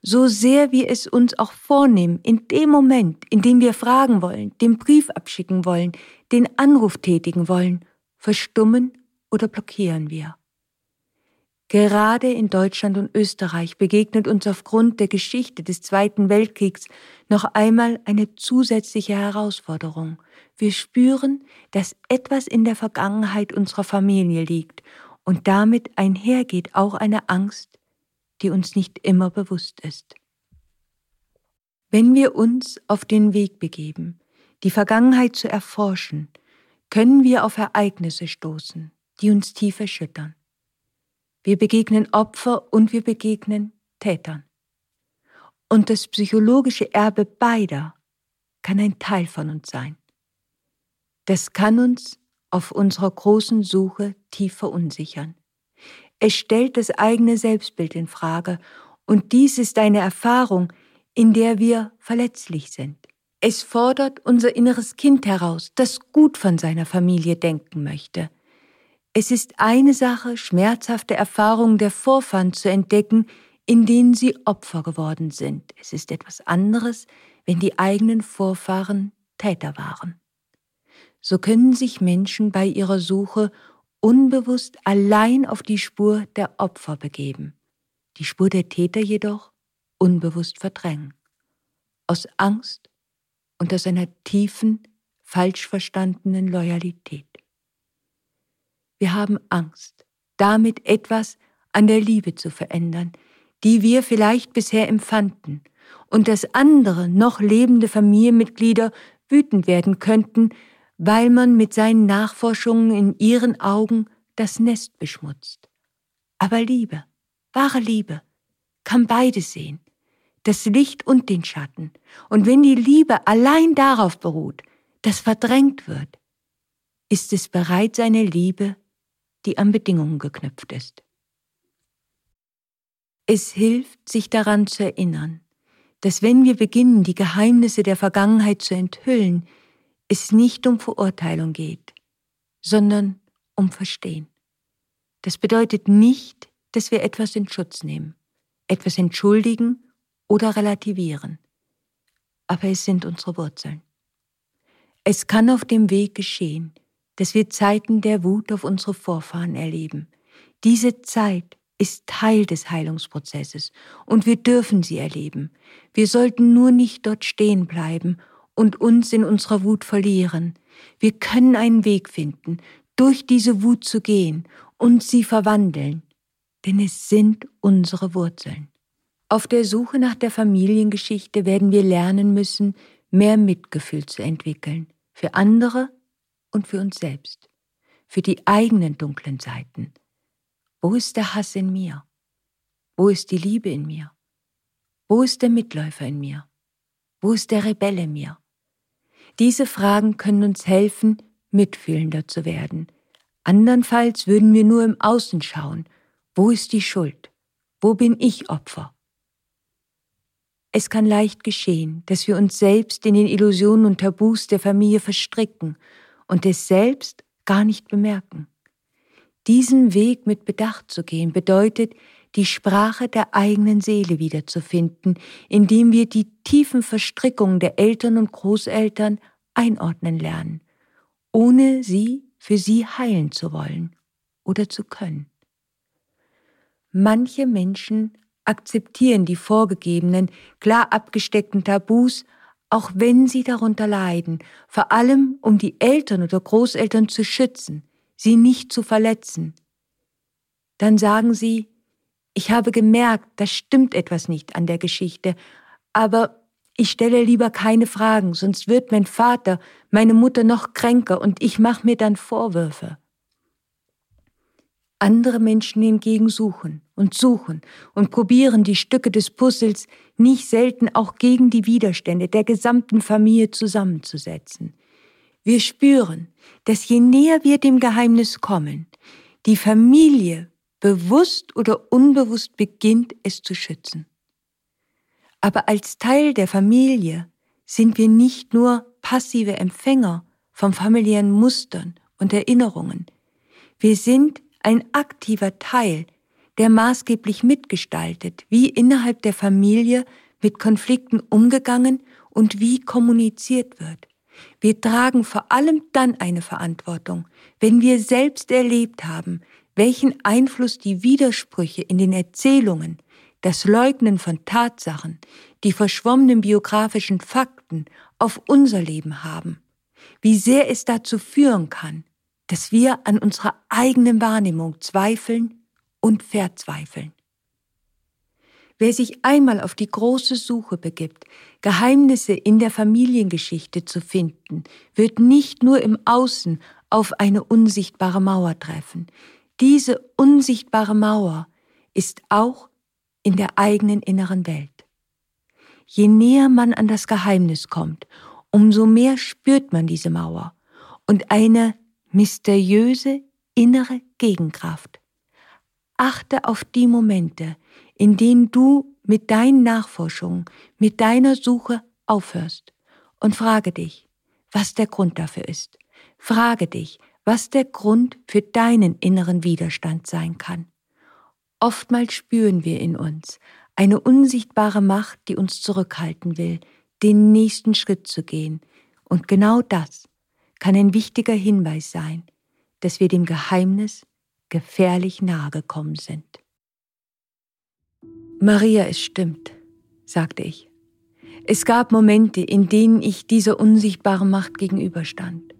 [SPEAKER 1] So sehr wir es uns auch vornehmen, in dem Moment, in dem wir fragen wollen, den Brief abschicken wollen, den Anruf tätigen wollen, verstummen oder blockieren wir. Gerade in Deutschland und Österreich begegnet uns aufgrund der Geschichte des Zweiten Weltkriegs noch einmal eine zusätzliche Herausforderung. Wir spüren, dass etwas in der Vergangenheit unserer Familie liegt und damit einhergeht auch eine Angst, die uns nicht immer bewusst ist. Wenn wir uns auf den Weg begeben, die Vergangenheit zu erforschen, können wir auf Ereignisse stoßen, die uns tief erschüttern. Wir begegnen Opfer und wir begegnen Tätern. Und das psychologische Erbe beider kann ein Teil von uns sein. Das kann uns auf unserer großen Suche tief verunsichern. Es stellt das eigene Selbstbild in Frage und dies ist eine Erfahrung, in der wir verletzlich sind. Es fordert unser inneres Kind heraus, das gut von seiner Familie denken möchte. Es ist eine Sache, schmerzhafte Erfahrungen der Vorfahren zu entdecken, in denen sie Opfer geworden sind. Es ist etwas anderes, wenn die eigenen Vorfahren Täter waren. so können sich Menschen bei ihrer Suche unbewusst allein auf die Spur der Opfer begeben, die Spur der Täter jedoch unbewusst verdrängen. Aus Angst und aus einer tiefen, falsch verstandenen Loyalität. Wir haben Angst, damit etwas an der Liebe zu verändern, die wir vielleicht bisher empfanden, und dass andere noch lebende Familienmitglieder wütend werden könnten, weil man mit seinen Nachforschungen in ihren Augen das Nest beschmutzt. Aber Liebe, wahre Liebe, kann beides sehen, das Licht und den Schatten. Und wenn die Liebe allein darauf beruht, dass verdrängt wird, ist es bereits eine Liebe, die an Bedingungen geknüpft ist. Es hilft, sich daran zu erinnern, dass wenn wir beginnen, die Geheimnisse der Vergangenheit zu enthüllen, es nicht um Verurteilung geht, sondern um Verstehen. Das bedeutet nicht, dass wir etwas in Schutz nehmen, etwas entschuldigen oder relativieren. Aber es sind unsere Wurzeln. Es kann auf dem Weg geschehen, dass wir Zeiten der Wut auf unsere Vorfahren erleben. Diese Zeit ist Teil des Heilungsprozesses und wir dürfen sie erleben. Wir sollten nur nicht dort stehen bleiben und uns in unserer Wut verlieren. Wir können einen Weg finden, durch diese Wut zu gehen und sie verwandeln, denn es sind unsere Wurzeln. Auf der Suche nach der Familiengeschichte werden wir lernen müssen, mehr Mitgefühl zu entwickeln, für andere und für uns selbst, für die eigenen dunklen Seiten. Wo ist der Hass in mir? Wo ist die Liebe in mir? Wo ist der Mitläufer in mir? Wo ist der Rebell in mir? Diese Fragen können uns helfen, mitfühlender zu werden. Andernfalls würden wir nur im Außen schauen. Wo ist die Schuld? Wo bin ich Opfer? Es kann leicht geschehen, dass wir uns selbst in den Illusionen und Tabus der Familie verstricken und es selbst gar nicht bemerken. Diesen Weg mit Bedacht zu gehen bedeutet, die Sprache der eigenen Seele wiederzufinden, indem wir die tiefen Verstrickungen der Eltern und Großeltern einordnen lernen, ohne sie für sie heilen zu wollen oder zu können. Manche Menschen akzeptieren die vorgegebenen, klar abgesteckten Tabus, auch wenn sie darunter leiden, vor allem um die Eltern oder Großeltern zu schützen, sie nicht zu verletzen. Dann sagen sie, ich habe gemerkt, da stimmt etwas nicht an der Geschichte, aber ich stelle lieber keine Fragen, sonst wird mein Vater, meine Mutter noch kränker und ich mache mir dann Vorwürfe. Andere Menschen hingegen suchen und suchen und probieren die Stücke des Puzzles nicht selten auch gegen die Widerstände der gesamten Familie zusammenzusetzen. Wir spüren, dass je näher wir dem Geheimnis kommen, die Familie bewusst oder unbewusst beginnt, es zu schützen. Aber als Teil der Familie sind wir nicht nur passive Empfänger von familiären Mustern und Erinnerungen. Wir sind ein aktiver Teil, der maßgeblich mitgestaltet, wie innerhalb der Familie mit Konflikten umgegangen und wie kommuniziert wird. Wir tragen vor allem dann eine Verantwortung, wenn wir selbst erlebt haben, welchen Einfluss die Widersprüche in den Erzählungen, das Leugnen von Tatsachen, die verschwommenen biografischen Fakten auf unser Leben haben, wie sehr es dazu führen kann, dass wir an unserer eigenen Wahrnehmung zweifeln und verzweifeln. Wer sich einmal auf die große Suche begibt, Geheimnisse in der Familiengeschichte zu finden, wird nicht nur im Außen auf eine unsichtbare Mauer treffen. Diese unsichtbare Mauer ist auch in der eigenen inneren Welt. Je näher man an das Geheimnis kommt, umso mehr spürt man diese Mauer und eine mysteriöse innere Gegenkraft. Achte auf die Momente, in denen du mit deinen Nachforschungen, mit deiner Suche aufhörst und frage dich, was der Grund dafür ist. Frage dich, was der Grund für deinen inneren Widerstand sein kann. Oftmals spüren wir in uns eine unsichtbare Macht, die uns zurückhalten will, den nächsten Schritt zu gehen. Und genau das kann ein wichtiger Hinweis sein, dass wir dem Geheimnis gefährlich nahe gekommen sind. Maria, es stimmt, sagte ich. Es gab Momente, in denen ich dieser unsichtbaren Macht gegenüberstand.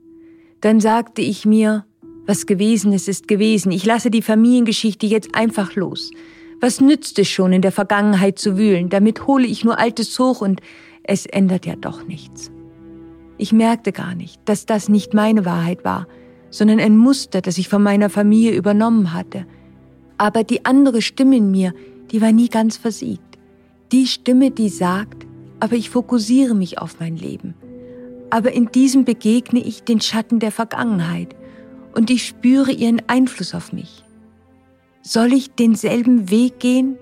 [SPEAKER 1] Dann sagte ich mir, was gewesen ist, ist gewesen. Ich lasse die Familiengeschichte jetzt einfach los. Was nützt es schon, in der Vergangenheit zu wühlen? Damit hole ich nur Altes hoch und es ändert ja doch nichts. Ich merkte gar nicht, dass das nicht meine Wahrheit war, sondern ein Muster, das ich von meiner Familie übernommen hatte. Aber die andere Stimme in mir, die war nie ganz versiegt. Die Stimme, die sagt, aber ich fokussiere mich auf mein Leben. Aber in diesem begegne ich den Schatten der Vergangenheit und ich spüre ihren Einfluss auf mich. Soll ich denselben Weg gehen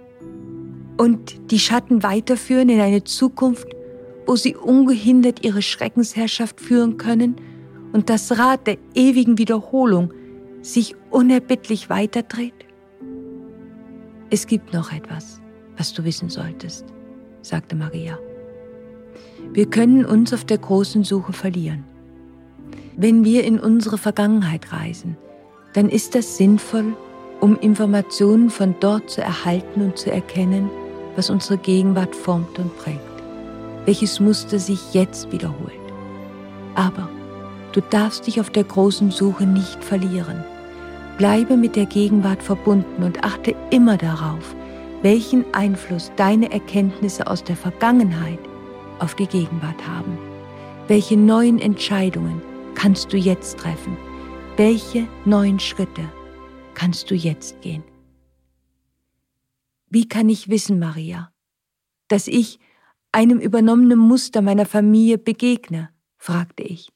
[SPEAKER 1] und die Schatten weiterführen in eine Zukunft, wo sie ungehindert ihre Schreckensherrschaft führen können und das Rad der ewigen Wiederholung sich unerbittlich weiterdreht? Es gibt noch etwas, was du wissen solltest, sagte Maria. Wir können uns auf der großen Suche verlieren. Wenn wir in unsere Vergangenheit reisen, dann ist das sinnvoll, um Informationen von dort zu erhalten und zu erkennen, was unsere Gegenwart formt und prägt, welches Muster sich jetzt wiederholt. Aber du darfst dich auf der großen Suche nicht verlieren. Bleibe mit der Gegenwart verbunden und achte immer darauf, welchen Einfluss deine Erkenntnisse aus der Vergangenheit auf die Gegenwart haben. Welche neuen Entscheidungen kannst du jetzt treffen? Welche neuen Schritte kannst du jetzt gehen? Wie kann ich wissen, Maria, dass ich einem übernommenen Muster meiner Familie begegne? fragte ich.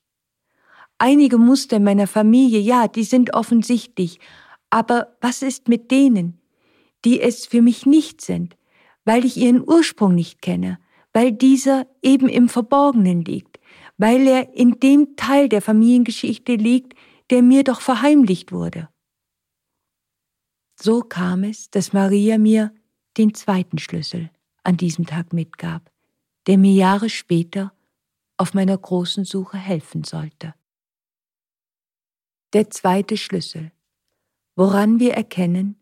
[SPEAKER 1] Einige Muster in meiner Familie, ja, die sind offensichtlich, aber was ist mit denen, die es für mich nicht sind, weil ich ihren Ursprung nicht kenne, weil dieser eben im Verborgenen liegt, weil er in dem Teil der Familiengeschichte liegt, der mir doch verheimlicht wurde. So kam es, dass Maria mir den zweiten Schlüssel an diesem Tag mitgab, der mir Jahre später auf meiner großen Suche helfen sollte. Der zweite Schlüssel, woran wir erkennen,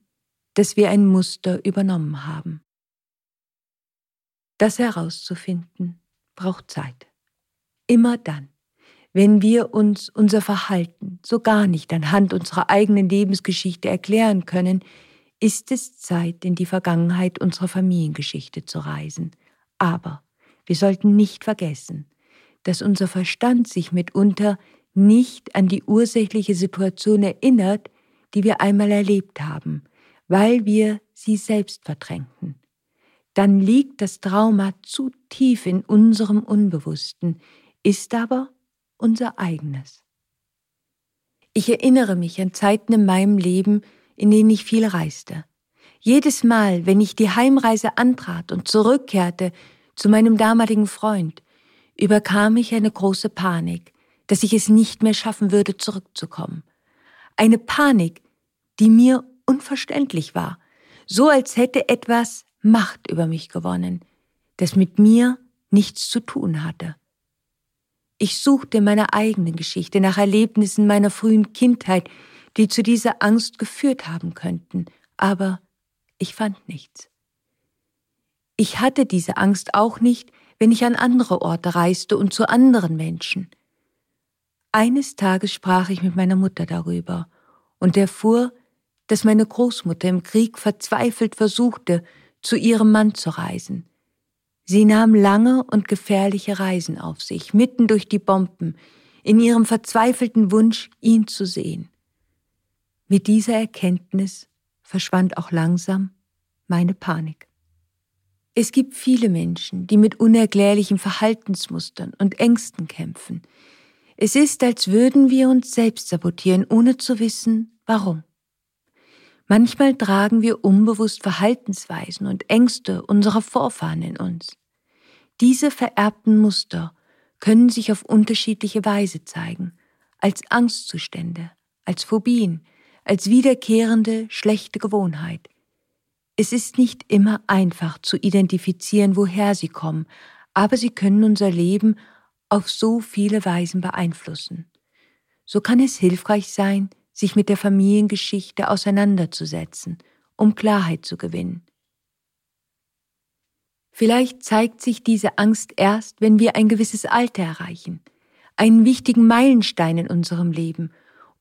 [SPEAKER 1] dass wir ein Muster übernommen haben. Das herauszufinden braucht Zeit. Immer dann, wenn wir uns unser Verhalten so gar nicht anhand unserer eigenen Lebensgeschichte erklären können, ist es Zeit, in die Vergangenheit unserer Familiengeschichte zu reisen. Aber wir sollten nicht vergessen, dass unser Verstand sich mitunter nicht an die ursächliche Situation erinnert, die wir einmal erlebt haben, weil wir sie selbst verdrängten dann liegt das Trauma zu tief in unserem Unbewussten, ist aber unser eigenes. Ich erinnere mich an Zeiten in meinem Leben, in denen ich viel reiste. Jedes Mal, wenn ich die Heimreise antrat und zurückkehrte zu meinem damaligen Freund, überkam ich eine große Panik, dass ich es nicht mehr schaffen würde, zurückzukommen. Eine Panik, die mir unverständlich war, so als hätte etwas Macht über mich gewonnen, das mit mir nichts zu tun hatte. Ich suchte in meiner eigenen Geschichte nach Erlebnissen meiner frühen Kindheit, die zu dieser Angst geführt haben könnten, aber ich fand nichts. Ich hatte diese Angst auch nicht, wenn ich an andere Orte reiste und zu anderen Menschen. Eines Tages sprach ich mit meiner Mutter darüber und erfuhr, dass meine Großmutter im Krieg verzweifelt versuchte, zu ihrem Mann zu reisen. Sie nahm lange und gefährliche Reisen auf sich, mitten durch die Bomben, in ihrem verzweifelten Wunsch, ihn zu sehen. Mit dieser Erkenntnis verschwand auch langsam meine Panik. Es gibt viele Menschen, die mit unerklärlichen Verhaltensmustern und Ängsten kämpfen. Es ist, als würden wir uns selbst sabotieren, ohne zu wissen, warum. Manchmal tragen wir unbewusst Verhaltensweisen und Ängste unserer Vorfahren in uns. Diese vererbten Muster können sich auf unterschiedliche Weise zeigen, als Angstzustände, als Phobien, als wiederkehrende schlechte Gewohnheit. Es ist nicht immer einfach zu identifizieren, woher sie kommen, aber sie können unser Leben auf so viele Weisen beeinflussen. so kann es hilfreich sein, sich mit der Familiengeschichte auseinanderzusetzen, um Klarheit zu gewinnen. Vielleicht zeigt sich diese Angst erst, wenn wir ein gewisses Alter erreichen, einen wichtigen Meilenstein in unserem Leben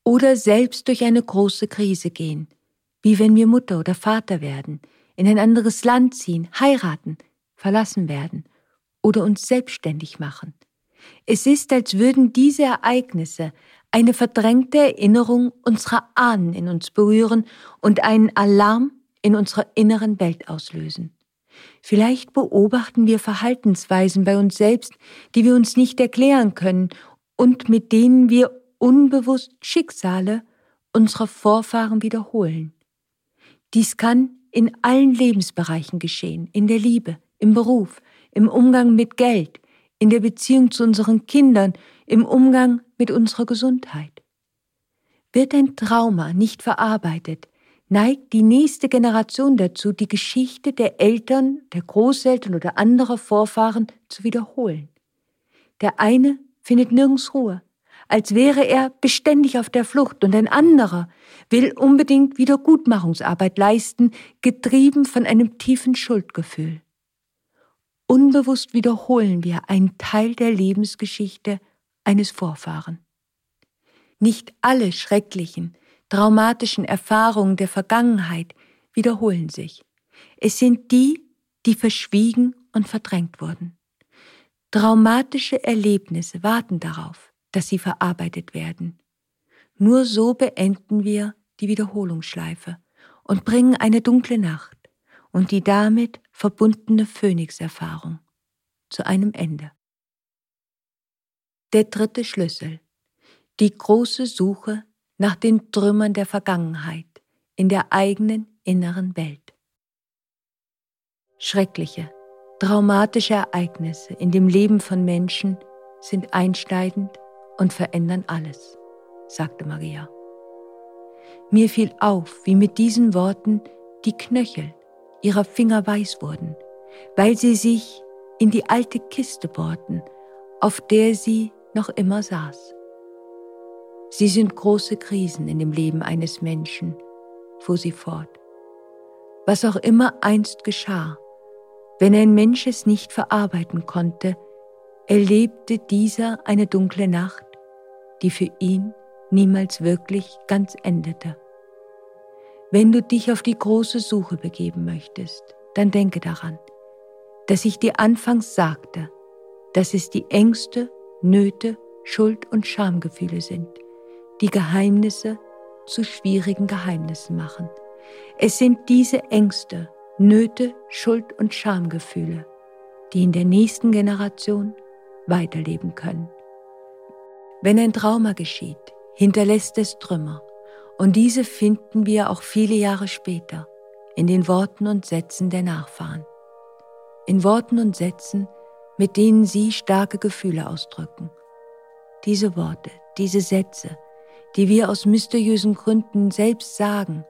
[SPEAKER 1] oder selbst durch eine große Krise gehen, wie wenn wir Mutter oder Vater werden, in ein anderes Land ziehen, heiraten, verlassen werden oder uns selbstständig machen. Es ist, als würden diese Ereignisse eine verdrängte Erinnerung unserer Ahnen in uns berühren und einen Alarm in unserer inneren Welt auslösen. Vielleicht beobachten wir Verhaltensweisen bei uns selbst, die wir uns nicht erklären können und mit denen wir unbewusst Schicksale unserer Vorfahren wiederholen. Dies kann in allen Lebensbereichen geschehen, in der Liebe, im Beruf, im Umgang mit Geld, in der Beziehung zu unseren Kindern, im Umgang mit unserer Gesundheit. Wird ein Trauma nicht verarbeitet, neigt die nächste Generation dazu, die Geschichte der Eltern, der Großeltern oder anderer Vorfahren zu wiederholen. Der eine findet nirgends Ruhe, als wäre er beständig auf der Flucht, und ein anderer will unbedingt Wiedergutmachungsarbeit leisten, getrieben von einem tiefen Schuldgefühl. Unbewusst wiederholen wir einen Teil der Lebensgeschichte eines Vorfahren. Nicht alle schrecklichen, traumatischen Erfahrungen der Vergangenheit wiederholen sich. Es sind die, die verschwiegen und verdrängt wurden. Traumatische Erlebnisse warten darauf, dass sie verarbeitet werden. Nur so beenden wir die Wiederholungsschleife und bringen eine dunkle Nacht und die damit verbundene Phönixerfahrung zu einem Ende. Der dritte Schlüssel. Die große Suche nach den Trümmern der Vergangenheit in der eigenen inneren Welt. Schreckliche, traumatische Ereignisse in dem Leben von Menschen sind einschneidend und verändern alles, sagte Maria. Mir fiel auf, wie mit diesen Worten die Knöchel ihrer Finger weiß wurden, weil sie sich in die alte Kiste bohrten, auf der sie noch immer saß. Sie sind große Krisen in dem Leben eines Menschen, fuhr sie fort. Was auch immer einst geschah, wenn ein Mensch es nicht verarbeiten konnte, erlebte dieser eine dunkle Nacht, die für ihn niemals wirklich ganz endete. Wenn du dich auf die große Suche begeben möchtest, dann denke daran, dass ich dir anfangs sagte, dass es die Ängste, Nöte, Schuld und Schamgefühle sind, die Geheimnisse zu schwierigen Geheimnissen machen. Es sind diese Ängste, Nöte, Schuld und Schamgefühle, die in der nächsten Generation weiterleben können. Wenn ein Trauma geschieht, hinterlässt es Trümmer, und diese finden wir auch viele Jahre später in den Worten und Sätzen der Nachfahren. In Worten und Sätzen, mit denen sie starke Gefühle ausdrücken. Diese Worte, diese Sätze, die wir aus mysteriösen Gründen selbst sagen,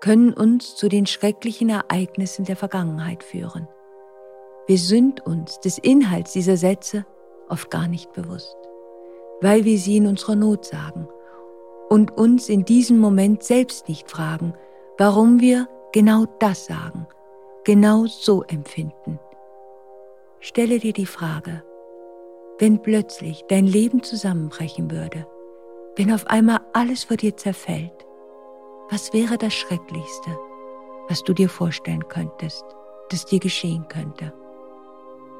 [SPEAKER 1] können uns zu den schrecklichen Ereignissen der Vergangenheit führen. Wir sind uns des Inhalts dieser Sätze oft gar nicht bewusst weil wir sie in unserer Not sagen und uns in diesem Moment selbst nicht fragen, warum wir genau das sagen, genau so empfinden. Stelle dir die Frage, wenn plötzlich dein Leben zusammenbrechen würde, wenn auf einmal alles vor dir zerfällt, was wäre das Schrecklichste, was du dir vorstellen könntest, das dir geschehen könnte?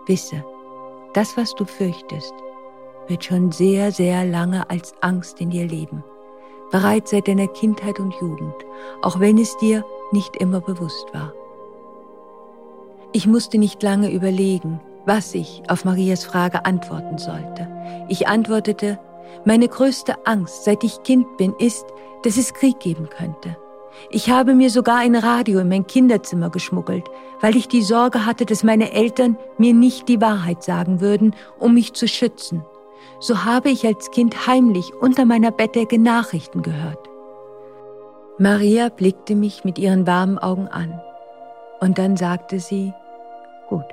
[SPEAKER 1] Wisse, das, was du fürchtest, wird schon sehr, sehr lange als Angst in dir leben, bereits seit deiner Kindheit und Jugend, auch wenn es dir nicht immer bewusst war. Ich musste nicht lange überlegen, was ich auf Marias Frage antworten sollte. Ich antwortete, meine größte Angst, seit ich Kind bin, ist, dass es Krieg geben könnte. Ich habe mir sogar ein Radio in mein Kinderzimmer geschmuggelt, weil ich die Sorge hatte, dass meine Eltern mir nicht die Wahrheit sagen würden, um mich zu schützen so habe ich als Kind heimlich unter meiner Bettdecke Nachrichten gehört. Maria blickte mich mit ihren warmen Augen an und dann sagte sie, gut,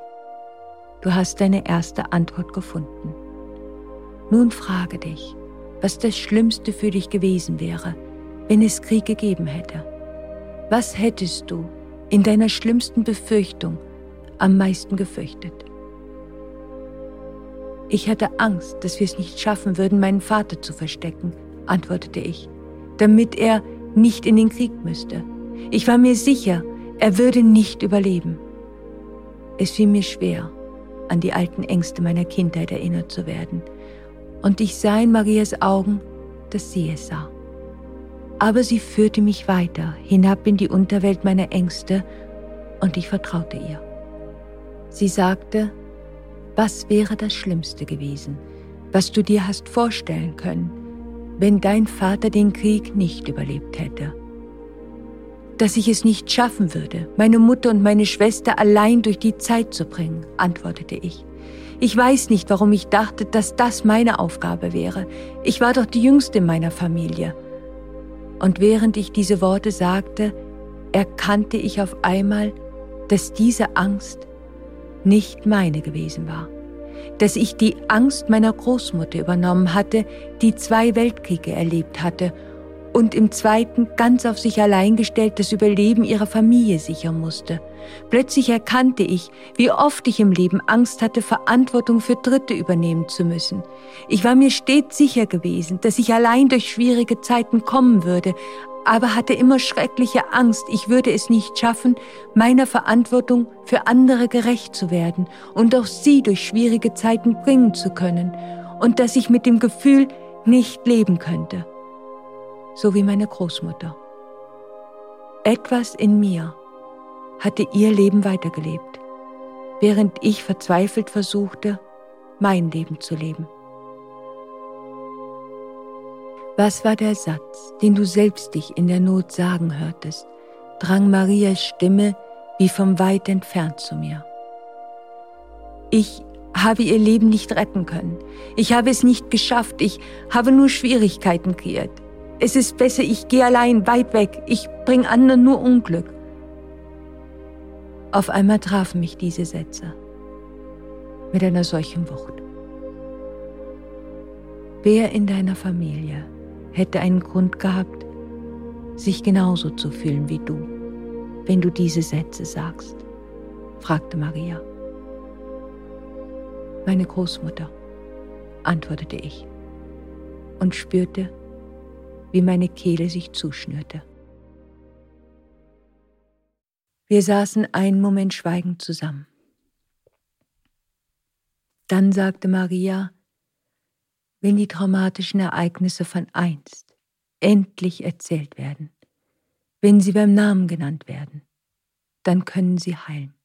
[SPEAKER 1] du hast deine erste Antwort gefunden. Nun frage dich, was das Schlimmste für dich gewesen wäre, wenn es Krieg gegeben hätte? Was hättest du in deiner schlimmsten Befürchtung am meisten gefürchtet? Ich hatte Angst, dass wir es nicht schaffen würden, meinen Vater zu verstecken, antwortete ich, damit er nicht in den Krieg müsste. Ich war mir sicher, er würde nicht überleben. Es fiel mir schwer, an die alten Ängste meiner Kindheit erinnert zu werden, und ich sah in Marias Augen, dass sie es sah. Aber sie führte mich weiter hinab in die Unterwelt meiner Ängste, und ich vertraute ihr. Sie sagte, was wäre das Schlimmste gewesen, was du dir hast vorstellen können, wenn dein Vater den Krieg nicht überlebt hätte? Dass ich es nicht schaffen würde, meine Mutter und meine Schwester allein durch die Zeit zu bringen, antwortete ich. Ich weiß nicht, warum ich dachte, dass das meine Aufgabe wäre. Ich war doch die Jüngste in meiner Familie. Und während ich diese Worte sagte, erkannte ich auf einmal, dass diese Angst nicht meine gewesen war, dass ich die Angst meiner Großmutter übernommen hatte, die zwei Weltkriege erlebt hatte und im zweiten ganz auf sich allein gestellt das Überleben ihrer Familie sichern musste. Plötzlich erkannte ich, wie oft ich im Leben Angst hatte, Verantwortung für Dritte übernehmen zu müssen. Ich war mir stets sicher gewesen, dass ich allein durch schwierige Zeiten kommen würde, aber hatte immer schreckliche Angst, ich würde es nicht schaffen, meiner Verantwortung für andere gerecht zu werden und auch sie durch schwierige Zeiten bringen zu können und dass ich mit dem Gefühl nicht leben könnte. So wie meine Großmutter. Etwas in mir hatte ihr Leben weitergelebt, während ich verzweifelt versuchte, mein Leben zu leben. Was war der Satz, den du selbst dich in der Not sagen hörtest, drang Marias Stimme wie vom weit entfernt zu mir. Ich habe ihr Leben nicht retten können. Ich habe es nicht geschafft. Ich habe nur Schwierigkeiten kreiert. Es ist besser, ich gehe allein weit weg. Ich bringe anderen nur Unglück. Auf einmal trafen mich diese Sätze mit einer solchen Wucht. Wer in deiner Familie hätte einen Grund gehabt, sich genauso zu fühlen wie du, wenn du diese Sätze sagst? fragte Maria. Meine Großmutter, antwortete ich und spürte, wie meine Kehle sich zuschnürte. Wir saßen einen Moment schweigend zusammen. Dann sagte Maria, wenn die traumatischen Ereignisse von einst endlich erzählt werden, wenn sie beim Namen genannt werden, dann können sie heilen.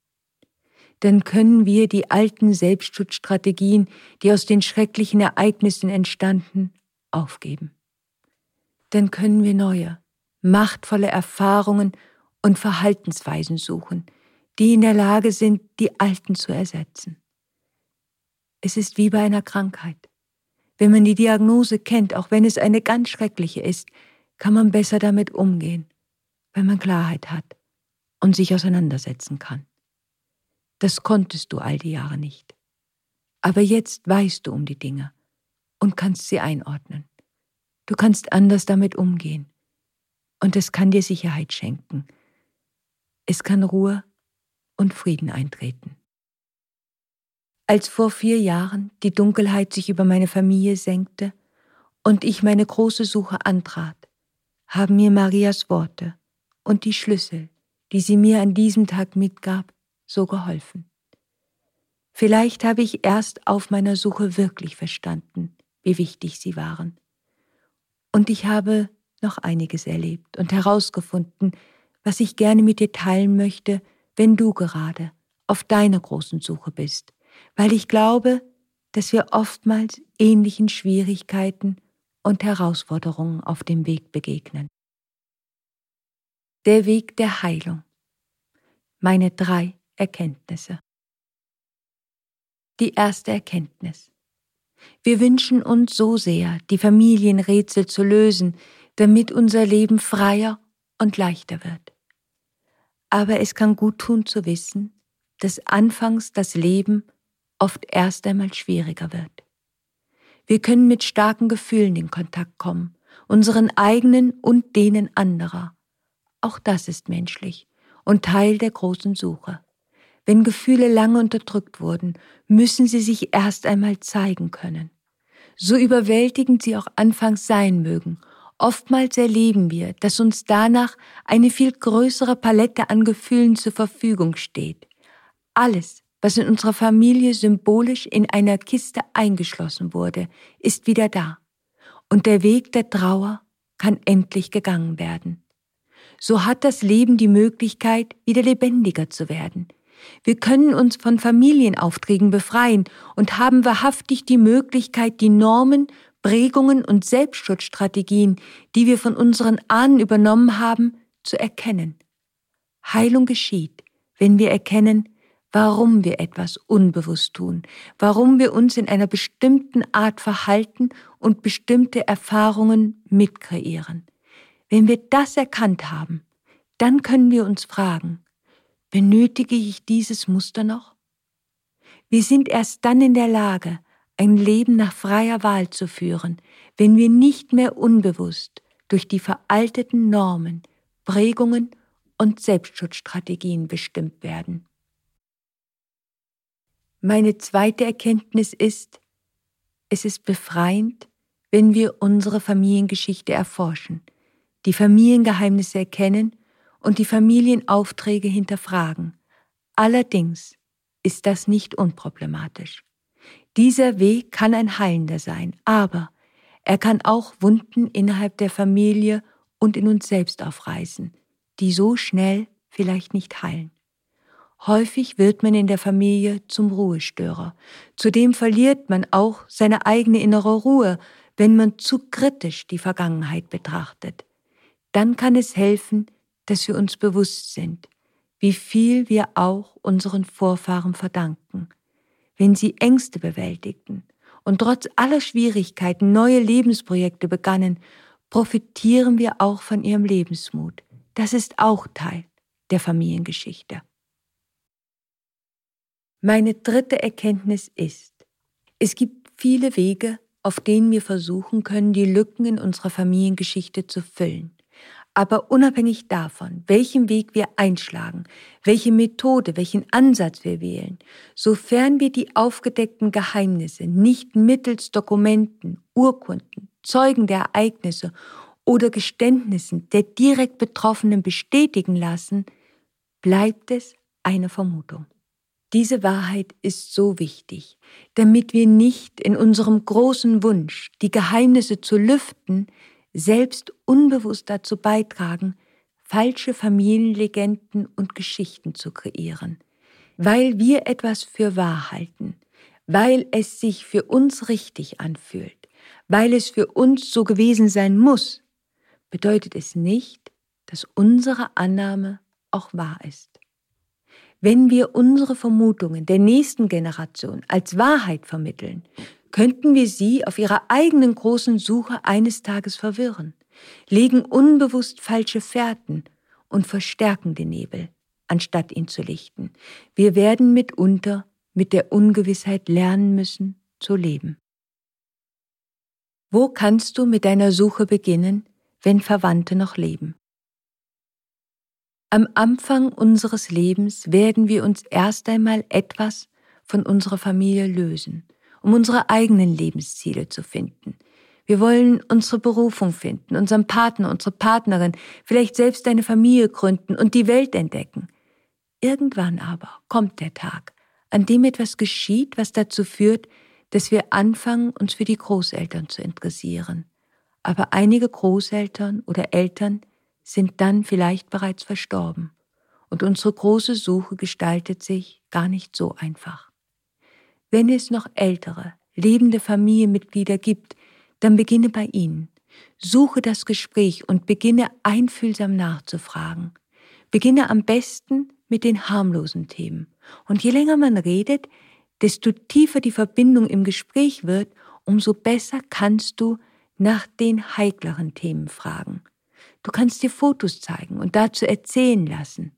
[SPEAKER 1] Dann können wir die alten Selbstschutzstrategien, die aus den schrecklichen Ereignissen entstanden, aufgeben. Dann können wir neue, machtvolle Erfahrungen und Verhaltensweisen suchen, die in der Lage sind, die alten zu ersetzen. Es ist wie bei einer Krankheit. Wenn man die Diagnose kennt, auch wenn es eine ganz schreckliche ist, kann man besser damit umgehen, weil man Klarheit hat und sich auseinandersetzen kann. Das konntest du all die Jahre nicht. Aber jetzt weißt du um die Dinge und kannst sie einordnen. Du kannst anders damit umgehen. Und es kann dir Sicherheit schenken. Es kann Ruhe und Frieden eintreten. Als vor vier Jahren die Dunkelheit sich über meine Familie senkte und ich meine große Suche antrat, haben mir Marias Worte und die Schlüssel, die sie mir an diesem Tag mitgab, so geholfen. Vielleicht habe ich erst auf meiner Suche wirklich verstanden, wie wichtig sie waren. Und ich habe noch einiges erlebt und herausgefunden, was ich gerne mit dir teilen möchte, wenn du gerade auf deiner großen Suche bist weil ich glaube, dass wir oftmals ähnlichen Schwierigkeiten und Herausforderungen auf dem Weg begegnen. Der Weg der Heilung. Meine drei Erkenntnisse. Die erste Erkenntnis. Wir wünschen uns so sehr, die Familienrätsel zu lösen, damit unser Leben freier und leichter wird. Aber es kann gut tun zu wissen, dass anfangs das Leben oft erst einmal schwieriger wird. Wir können mit starken Gefühlen in Kontakt kommen, unseren eigenen und denen anderer. Auch das ist menschlich und Teil der großen Suche. Wenn Gefühle lange unterdrückt wurden, müssen sie sich erst einmal zeigen können. So überwältigend sie auch anfangs sein mögen, oftmals erleben wir, dass uns danach eine viel größere Palette an Gefühlen zur Verfügung steht. Alles, was in unserer Familie symbolisch in einer Kiste eingeschlossen wurde, ist wieder da. Und der Weg der Trauer kann endlich gegangen werden. So hat das Leben die Möglichkeit, wieder lebendiger zu werden, wir können uns von Familienaufträgen befreien und haben wahrhaftig die Möglichkeit, die Normen, Prägungen und Selbstschutzstrategien, die wir von unseren Ahnen übernommen haben, zu erkennen. Heilung geschieht, wenn wir erkennen, warum wir etwas unbewusst tun, warum wir uns in einer bestimmten Art verhalten und bestimmte Erfahrungen mitkreieren. Wenn wir das erkannt haben, dann können wir uns fragen, Benötige ich dieses Muster noch? Wir sind erst dann in der Lage, ein Leben nach freier Wahl zu führen, wenn wir nicht mehr unbewusst durch die veralteten Normen, Prägungen und Selbstschutzstrategien bestimmt werden. Meine zweite Erkenntnis ist, es ist befreiend, wenn wir unsere Familiengeschichte erforschen, die Familiengeheimnisse erkennen und die Familienaufträge hinterfragen. Allerdings ist das nicht unproblematisch. Dieser Weg kann ein heilender sein, aber er kann auch Wunden innerhalb der Familie und in uns selbst aufreißen, die so schnell vielleicht nicht heilen. Häufig wird man in der Familie zum Ruhestörer. Zudem verliert man auch seine eigene innere Ruhe, wenn man zu kritisch die Vergangenheit betrachtet. Dann kann es helfen, dass wir uns bewusst sind, wie viel wir auch unseren Vorfahren verdanken, wenn sie Ängste bewältigten und trotz aller Schwierigkeiten neue Lebensprojekte begannen, profitieren wir auch von ihrem Lebensmut. Das ist auch Teil der Familiengeschichte. Meine dritte Erkenntnis ist, es gibt viele Wege, auf denen wir versuchen können, die Lücken in unserer Familiengeschichte zu füllen. Aber unabhängig davon, welchen Weg wir einschlagen, welche Methode, welchen Ansatz wir wählen, sofern wir die aufgedeckten Geheimnisse nicht mittels Dokumenten, Urkunden, Zeugen der Ereignisse oder Geständnissen der direkt Betroffenen bestätigen lassen, bleibt es eine Vermutung. Diese Wahrheit ist so wichtig, damit wir nicht in unserem großen Wunsch, die Geheimnisse zu lüften, selbst unbewusst dazu beitragen, falsche Familienlegenden und Geschichten zu kreieren, weil wir etwas für wahr halten, weil es sich für uns richtig anfühlt, weil es für uns so gewesen sein muss, bedeutet es nicht, dass unsere Annahme auch wahr ist. Wenn wir unsere Vermutungen der nächsten Generation als Wahrheit vermitteln, könnten wir sie auf ihrer eigenen großen Suche eines Tages verwirren, legen unbewusst falsche Fährten und verstärken den Nebel, anstatt ihn zu lichten. Wir werden mitunter mit der Ungewissheit lernen müssen zu leben. Wo kannst du mit deiner Suche beginnen, wenn Verwandte noch leben? Am Anfang unseres Lebens werden wir uns erst einmal etwas von unserer Familie lösen – um unsere eigenen Lebensziele zu finden. Wir wollen unsere Berufung finden, unseren Partner, unsere Partnerin, vielleicht selbst eine Familie gründen und die Welt entdecken. Irgendwann aber kommt der Tag, an dem etwas geschieht, was dazu führt, dass wir anfangen, uns für die Großeltern zu interessieren. Aber einige Großeltern oder Eltern sind dann vielleicht bereits verstorben und unsere große Suche gestaltet sich gar nicht so einfach. Wenn es noch ältere, lebende Familienmitglieder gibt, dann beginne bei ihnen. Suche das Gespräch und beginne einfühlsam nachzufragen. Beginne am besten mit den harmlosen Themen. Und je länger man redet, desto tiefer die Verbindung im Gespräch wird, umso besser kannst du nach den heikleren Themen fragen. Du kannst dir Fotos zeigen und dazu erzählen lassen.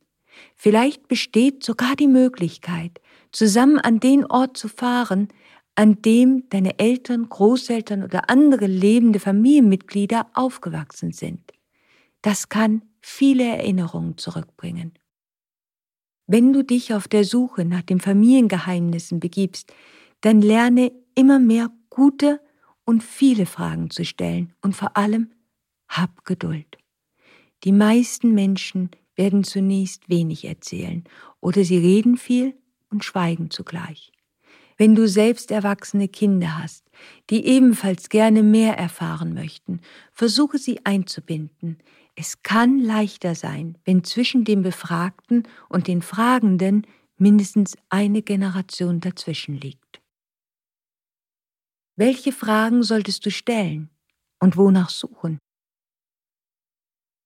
[SPEAKER 1] Vielleicht besteht sogar die Möglichkeit, zusammen an den Ort zu fahren, an dem deine Eltern, Großeltern oder andere lebende Familienmitglieder aufgewachsen sind. Das kann viele Erinnerungen zurückbringen. Wenn du dich auf der Suche nach den Familiengeheimnissen begibst, dann lerne immer mehr gute und viele Fragen zu stellen und vor allem hab Geduld. Die meisten Menschen werden zunächst wenig erzählen oder sie reden viel und schweigen zugleich. Wenn du selbst erwachsene Kinder hast, die ebenfalls gerne mehr erfahren möchten, versuche sie einzubinden. Es kann leichter sein, wenn zwischen dem Befragten und den Fragenden mindestens eine Generation dazwischen liegt. Welche Fragen solltest du stellen und wonach suchen?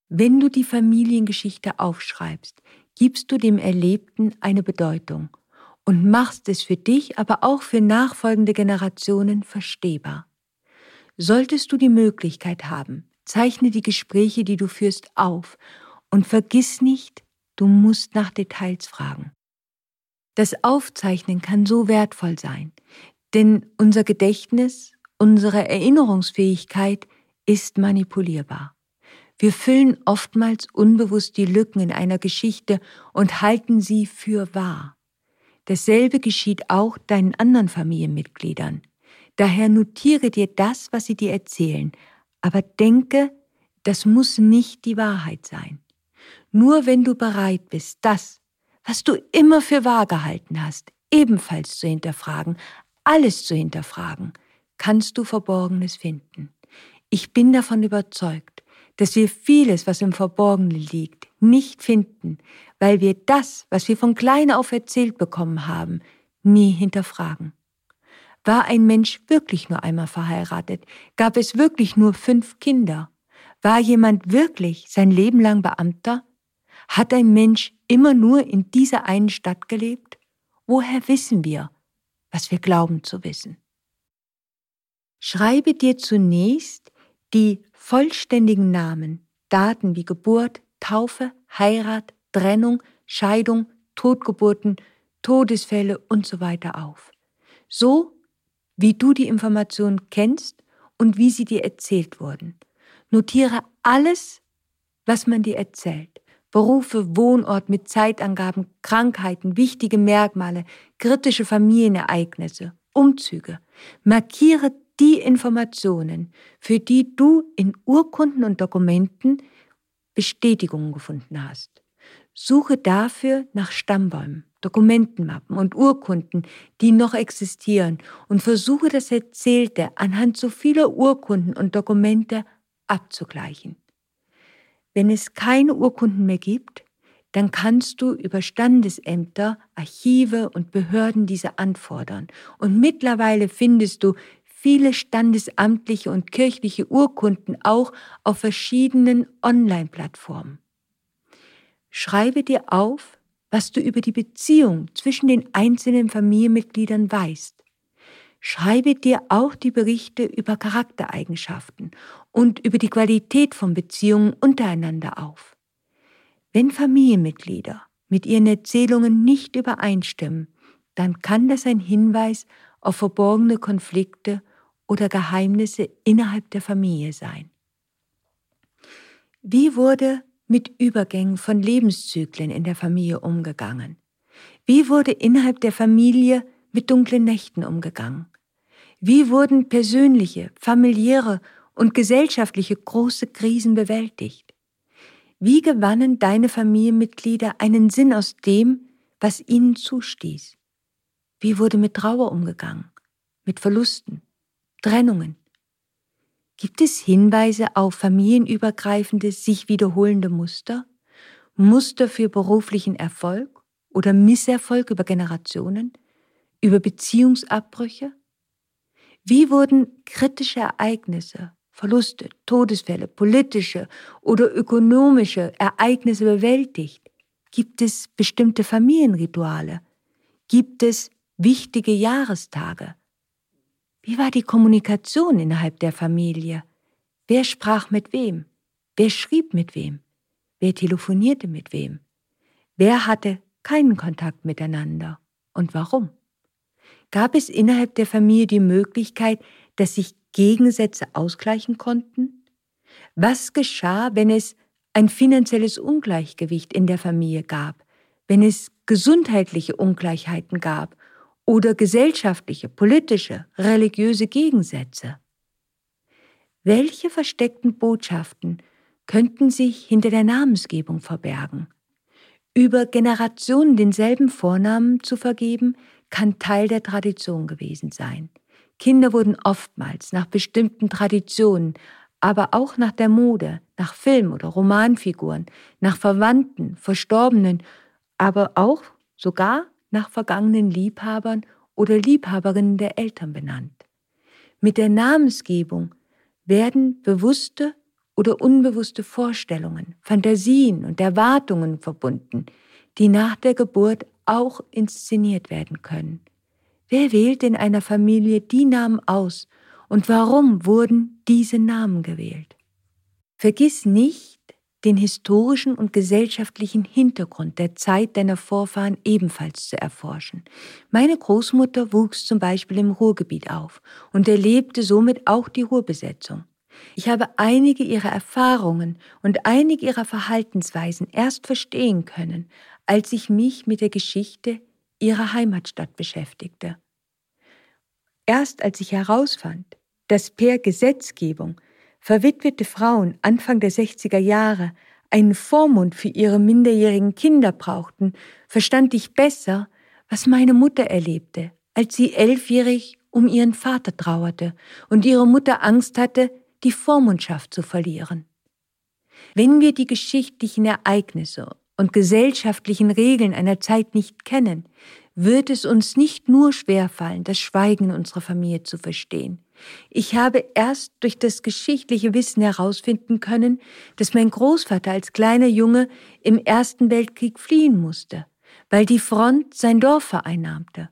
[SPEAKER 1] Wenn du die Familiengeschichte aufschreibst, gibst du dem Erlebten eine Bedeutung und machst es für dich, aber auch für nachfolgende Generationen verstehbar. Solltest du die Möglichkeit haben, zeichne die Gespräche, die du führst, auf und vergiss nicht, du musst nach Details fragen. Das Aufzeichnen kann so wertvoll sein, denn unser Gedächtnis, unsere Erinnerungsfähigkeit ist manipulierbar. Wir füllen oftmals unbewusst die Lücken in einer Geschichte und halten sie für wahr. Dasselbe geschieht auch deinen anderen Familienmitgliedern. Daher notiere dir das, was sie dir erzählen, aber denke, das muss nicht die Wahrheit sein. Nur wenn du bereit bist, das, was du immer für wahr gehalten hast, ebenfalls zu hinterfragen, alles zu hinterfragen, kannst du Verborgenes finden. Ich bin davon überzeugt, dass wir vieles, was im Verborgenen liegt, nicht finden, weil wir das, was wir von klein auf erzählt bekommen haben, nie hinterfragen. War ein Mensch wirklich nur einmal verheiratet? Gab es wirklich nur fünf Kinder? War jemand wirklich sein Leben lang Beamter? Hat ein Mensch immer nur in dieser einen Stadt gelebt? Woher wissen wir, was wir glauben zu wissen? Schreibe dir zunächst die vollständigen Namen, Daten wie Geburt, Taufe, Heirat, Trennung, Scheidung, Totgeburten, Todesfälle und so weiter auf. So, wie du die Informationen kennst und wie sie dir erzählt wurden. Notiere alles, was man dir erzählt. Berufe, Wohnort mit Zeitangaben, Krankheiten, wichtige Merkmale, kritische Familienereignisse, Umzüge. Markiere die Informationen, für die du in Urkunden und Dokumenten Bestätigungen gefunden hast. Suche dafür nach Stammbäumen, Dokumentenmappen und Urkunden, die noch existieren und versuche das Erzählte anhand so vieler Urkunden und Dokumente abzugleichen. Wenn es keine Urkunden mehr gibt, dann kannst du über Standesämter, Archive und Behörden diese anfordern. Und mittlerweile findest du viele standesamtliche und kirchliche Urkunden auch auf verschiedenen Online-Plattformen. Schreibe dir auf, was du über die Beziehung zwischen den einzelnen Familienmitgliedern weißt. Schreibe dir auch die Berichte über Charaktereigenschaften und über die Qualität von Beziehungen untereinander auf. Wenn Familienmitglieder mit ihren Erzählungen nicht übereinstimmen, dann kann das ein Hinweis auf verborgene Konflikte oder Geheimnisse innerhalb der Familie sein. Wie wurde mit Übergängen von Lebenszyklen in der Familie umgegangen? Wie wurde innerhalb der Familie mit dunklen Nächten umgegangen? Wie wurden persönliche, familiäre und gesellschaftliche große Krisen bewältigt? Wie gewannen deine Familienmitglieder einen Sinn aus dem, was ihnen zustieß? Wie wurde mit Trauer umgegangen, mit Verlusten, Trennungen. Gibt es Hinweise auf familienübergreifende, sich wiederholende Muster? Muster für beruflichen Erfolg oder Misserfolg über Generationen? Über Beziehungsabbrüche? Wie wurden kritische Ereignisse, Verluste, Todesfälle, politische oder ökonomische Ereignisse bewältigt? Gibt es bestimmte Familienrituale? Gibt es wichtige Jahrestage? Wie war die Kommunikation innerhalb der Familie? Wer sprach mit wem? Wer schrieb mit wem? Wer telefonierte mit wem? Wer hatte keinen Kontakt miteinander? Und warum? Gab es innerhalb der Familie die Möglichkeit, dass sich Gegensätze ausgleichen konnten? Was geschah, wenn es ein finanzielles Ungleichgewicht in der Familie gab, wenn es gesundheitliche Ungleichheiten gab oder gesellschaftliche, politische, religiöse Gegensätze? Welche versteckten Botschaften könnten sich hinter der Namensgebung verbergen? Über Generationen denselben Vornamen zu vergeben, kann Teil der Tradition gewesen sein. Kinder wurden oftmals nach bestimmten Traditionen, aber auch nach der Mode, nach Film- oder Romanfiguren, nach Verwandten, Verstorbenen, aber auch sogar nach vergangenen Liebhabern oder Liebhaberinnen der Eltern benannt. Mit der Namensgebung werden bewusste oder unbewusste Vorstellungen, Fantasien und Erwartungen verbunden, die nach der Geburt auch inszeniert werden können. Wer wählt in einer Familie die Namen aus und warum wurden diese Namen gewählt? Vergiss nicht, den historischen und gesellschaftlichen Hintergrund der Zeit deiner Vorfahren ebenfalls zu erforschen. Meine Großmutter wuchs zum Beispiel im Ruhrgebiet auf und erlebte somit auch die Ruhrbesetzung. Ich habe einige ihrer Erfahrungen und einige ihrer Verhaltensweisen erst verstehen können, als ich mich mit der Geschichte ihrer Heimatstadt beschäftigte. Erst als ich herausfand, dass per Gesetzgebung verwitwete Frauen Anfang der 60er Jahre einen Vormund für ihre minderjährigen Kinder brauchten, verstand ich besser, was meine Mutter erlebte, als sie elfjährig um ihren Vater trauerte und ihre Mutter Angst hatte, die Vormundschaft zu verlieren. Wenn wir die geschichtlichen Ereignisse und gesellschaftlichen Regeln einer Zeit nicht kennen, wird es uns nicht nur schwerfallen, das Schweigen unserer Familie zu verstehen. Ich habe erst durch das geschichtliche Wissen herausfinden können, dass mein Großvater als kleiner Junge im Ersten Weltkrieg fliehen musste, weil die Front sein Dorf vereinnahmte.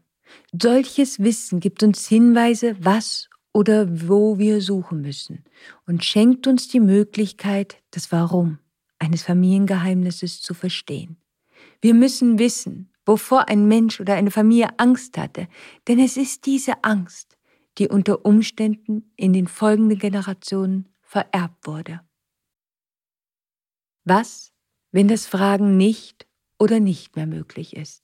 [SPEAKER 1] Solches Wissen gibt uns Hinweise, was oder wo wir suchen müssen und schenkt uns die Möglichkeit, das Warum eines Familiengeheimnisses zu verstehen. Wir müssen wissen, wovor ein Mensch oder eine Familie Angst hatte, denn es ist diese Angst, die unter Umständen in den folgenden Generationen vererbt wurde. Was, wenn das Fragen nicht oder nicht mehr möglich ist?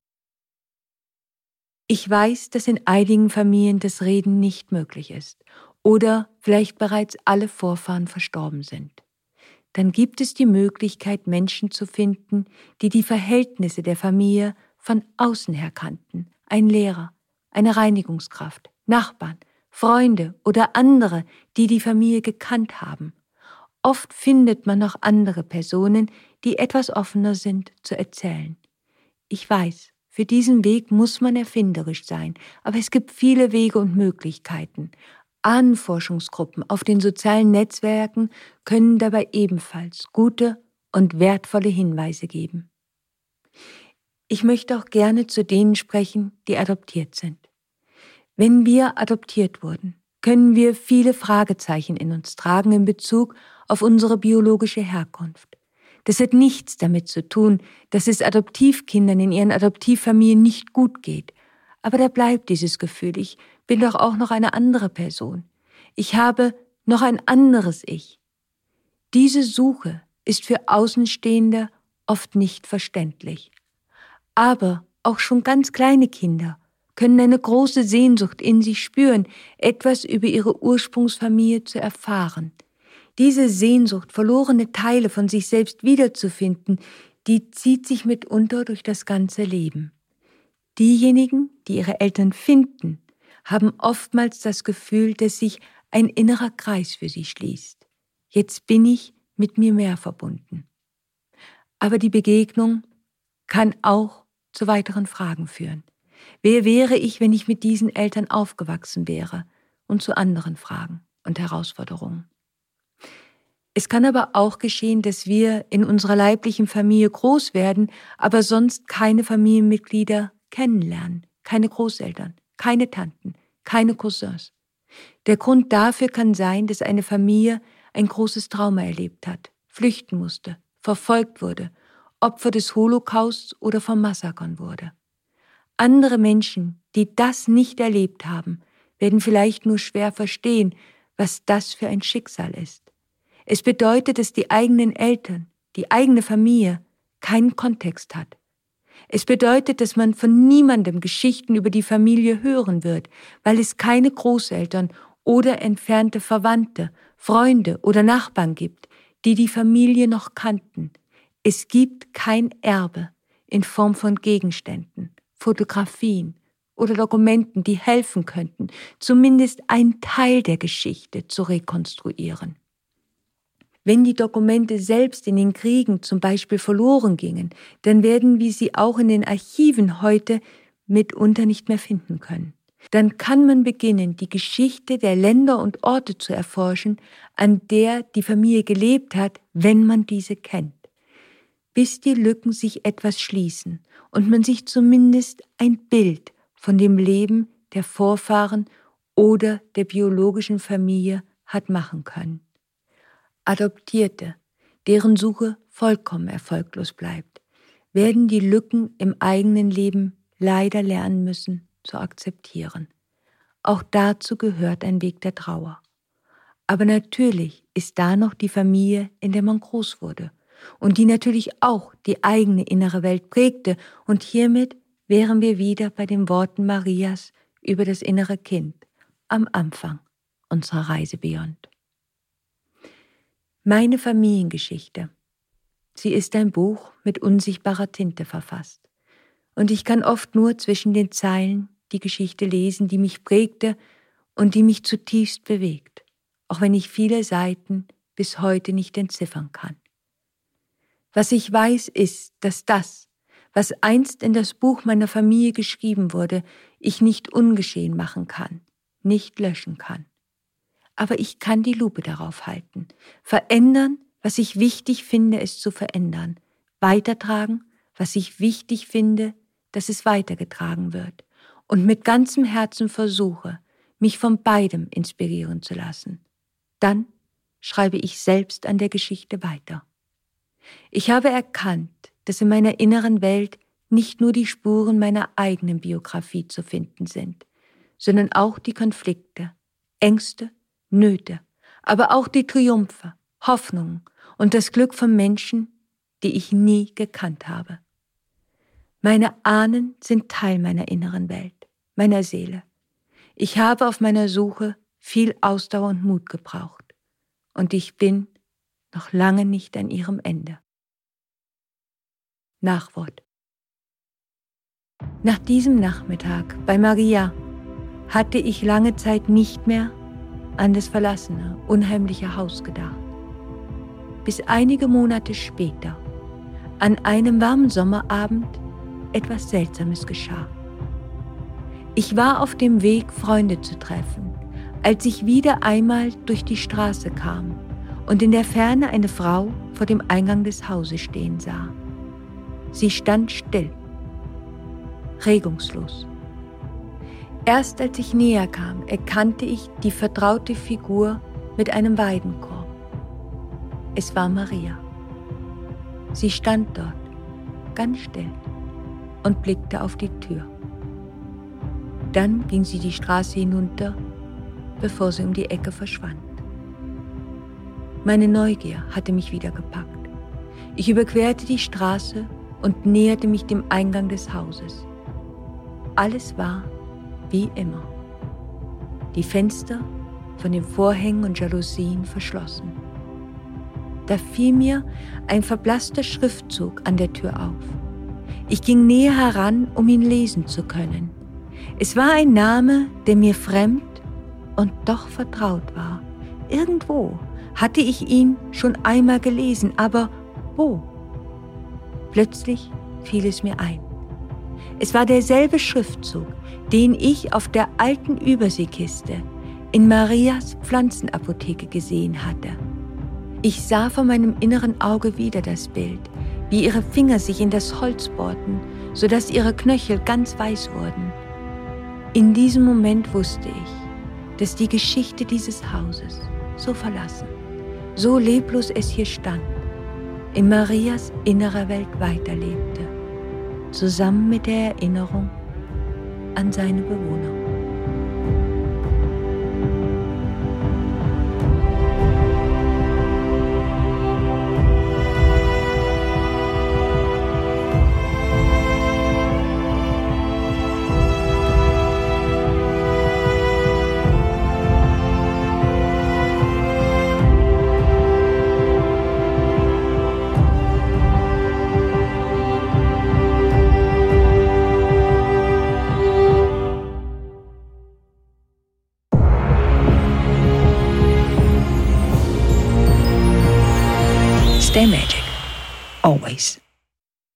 [SPEAKER 1] Ich weiß, dass in einigen Familien das Reden nicht möglich ist oder vielleicht bereits alle Vorfahren verstorben sind. Dann gibt es die Möglichkeit, Menschen zu finden, die die Verhältnisse der Familie von außen her kannten. Ein Lehrer, eine Reinigungskraft, Nachbarn, Freunde oder andere, die die Familie gekannt haben. Oft findet man noch andere Personen, die etwas offener sind zu erzählen. Ich weiß, für diesen Weg muss man erfinderisch sein, aber es gibt viele Wege und Möglichkeiten. Anforschungsgruppen auf den sozialen Netzwerken können dabei ebenfalls gute und wertvolle Hinweise geben. Ich möchte auch gerne zu denen sprechen, die adoptiert sind. Wenn wir adoptiert wurden, können wir viele Fragezeichen in uns tragen in Bezug auf unsere biologische Herkunft. Das hat nichts damit zu tun, dass es Adoptivkindern in ihren Adoptivfamilien nicht gut geht. Aber da bleibt dieses Gefühl, ich bin doch auch noch eine andere Person. Ich habe noch ein anderes Ich. Diese Suche ist für Außenstehende oft nicht verständlich. Aber auch schon ganz kleine Kinder können eine große Sehnsucht in sich spüren, etwas über ihre Ursprungsfamilie zu erfahren. Diese Sehnsucht, verlorene Teile von sich selbst wiederzufinden, die zieht sich mitunter durch das ganze Leben. Diejenigen, die ihre Eltern finden, haben oftmals das Gefühl, dass sich ein innerer Kreis für sie schließt. Jetzt bin ich mit mir mehr verbunden. Aber die Begegnung kann auch zu weiteren Fragen führen. Wer wäre ich, wenn ich mit diesen Eltern aufgewachsen wäre? Und zu anderen Fragen und Herausforderungen. Es kann aber auch geschehen, dass wir in unserer leiblichen Familie groß werden, aber sonst keine Familienmitglieder kennenlernen, keine Großeltern, keine Tanten, keine Cousins. Der Grund dafür kann sein, dass eine Familie ein großes Trauma erlebt hat, flüchten musste, verfolgt wurde, Opfer des Holocausts oder von Massakern wurde. Andere Menschen, die das nicht erlebt haben, werden vielleicht nur schwer verstehen, was das für ein Schicksal ist. Es bedeutet, dass die eigenen Eltern, die eigene Familie keinen Kontext hat. Es bedeutet, dass man von niemandem Geschichten über die Familie hören wird, weil es keine Großeltern oder entfernte Verwandte, Freunde oder Nachbarn gibt, die die Familie noch kannten. Es gibt kein Erbe in Form von Gegenständen, Fotografien oder Dokumenten, die helfen könnten, zumindest einen Teil der Geschichte zu rekonstruieren. Wenn die Dokumente selbst in den Kriegen zum Beispiel verloren gingen, dann werden wir sie auch in den Archiven heute mitunter nicht mehr finden können. Dann kann man beginnen, die Geschichte der Länder und Orte zu erforschen, an der die Familie gelebt hat, wenn man diese kennt. Bis die Lücken sich etwas schließen und man sich zumindest ein Bild von dem Leben der Vorfahren oder der biologischen Familie hat machen können. Adoptierte, deren Suche vollkommen erfolglos bleibt, werden die Lücken im eigenen Leben leider lernen müssen zu akzeptieren. Auch dazu gehört ein Weg der Trauer. Aber natürlich ist da noch die Familie, in der man groß wurde und die natürlich auch die eigene innere Welt prägte und hiermit wären wir wieder bei den Worten Marias über das innere Kind am Anfang unserer Reise Beyond. Meine Familiengeschichte. Sie ist ein Buch mit unsichtbarer Tinte verfasst. Und ich kann oft nur zwischen den Zeilen die Geschichte lesen, die mich prägte und die mich zutiefst bewegt, auch wenn ich viele Seiten bis heute nicht entziffern kann. Was ich weiß, ist, dass das, was einst in das Buch meiner Familie geschrieben wurde, ich nicht ungeschehen machen kann, nicht löschen kann aber ich kann die Lupe darauf halten. Verändern, was ich wichtig finde, es zu verändern. Weitertragen, was ich wichtig finde, dass es weitergetragen wird. Und mit ganzem Herzen versuche, mich von beidem inspirieren zu lassen. Dann schreibe ich selbst an der Geschichte weiter. Ich habe erkannt, dass in meiner inneren Welt nicht nur die Spuren meiner eigenen Biografie zu finden sind, sondern auch die Konflikte, Ängste Nöte, aber auch die Triumphe, Hoffnungen und das Glück von Menschen, die ich nie gekannt habe. Meine Ahnen sind Teil meiner inneren Welt, meiner Seele. Ich habe auf meiner Suche viel Ausdauer und Mut gebraucht, und ich bin noch lange nicht an ihrem Ende. Nachwort. Nach diesem Nachmittag bei Maria hatte ich lange Zeit nicht mehr an das verlassene, unheimliche Haus gedacht. Bis einige Monate später, an einem warmen Sommerabend, etwas Seltsames geschah. Ich war auf dem Weg, Freunde zu treffen, als ich wieder einmal durch die Straße kam und in der Ferne eine Frau vor dem Eingang des Hauses stehen sah. Sie stand still, regungslos Erst als ich näher kam, erkannte ich die vertraute Figur mit einem Weidenkorb. Es war Maria. Sie stand dort, ganz still, und blickte auf die Tür. Dann ging sie die Straße hinunter, bevor sie um die Ecke verschwand. Meine Neugier hatte mich wieder gepackt. Ich überquerte die Straße und näherte mich dem Eingang des Hauses. Alles war wie immer. Die Fenster von den Vorhängen und Jalousien verschlossen. Da fiel mir ein verblasster Schriftzug an der Tür auf. Ich ging näher heran, um ihn lesen zu können. Es war ein Name, der mir fremd und doch vertraut war. Irgendwo hatte ich ihn schon einmal gelesen, aber wo? Plötzlich fiel es mir ein. Es war derselbe Schriftzug, den ich auf der alten Überseekiste in Marias Pflanzenapotheke gesehen hatte. Ich sah vor meinem inneren Auge wieder das Bild, wie ihre Finger sich in das Holz bohrten, sodass ihre Knöchel ganz weiß wurden. In diesem Moment wusste ich, dass die Geschichte dieses Hauses, so verlassen, so leblos es hier stand, in Marias innerer Welt weiterlebte, zusammen mit der Erinnerung an seine Bewohner.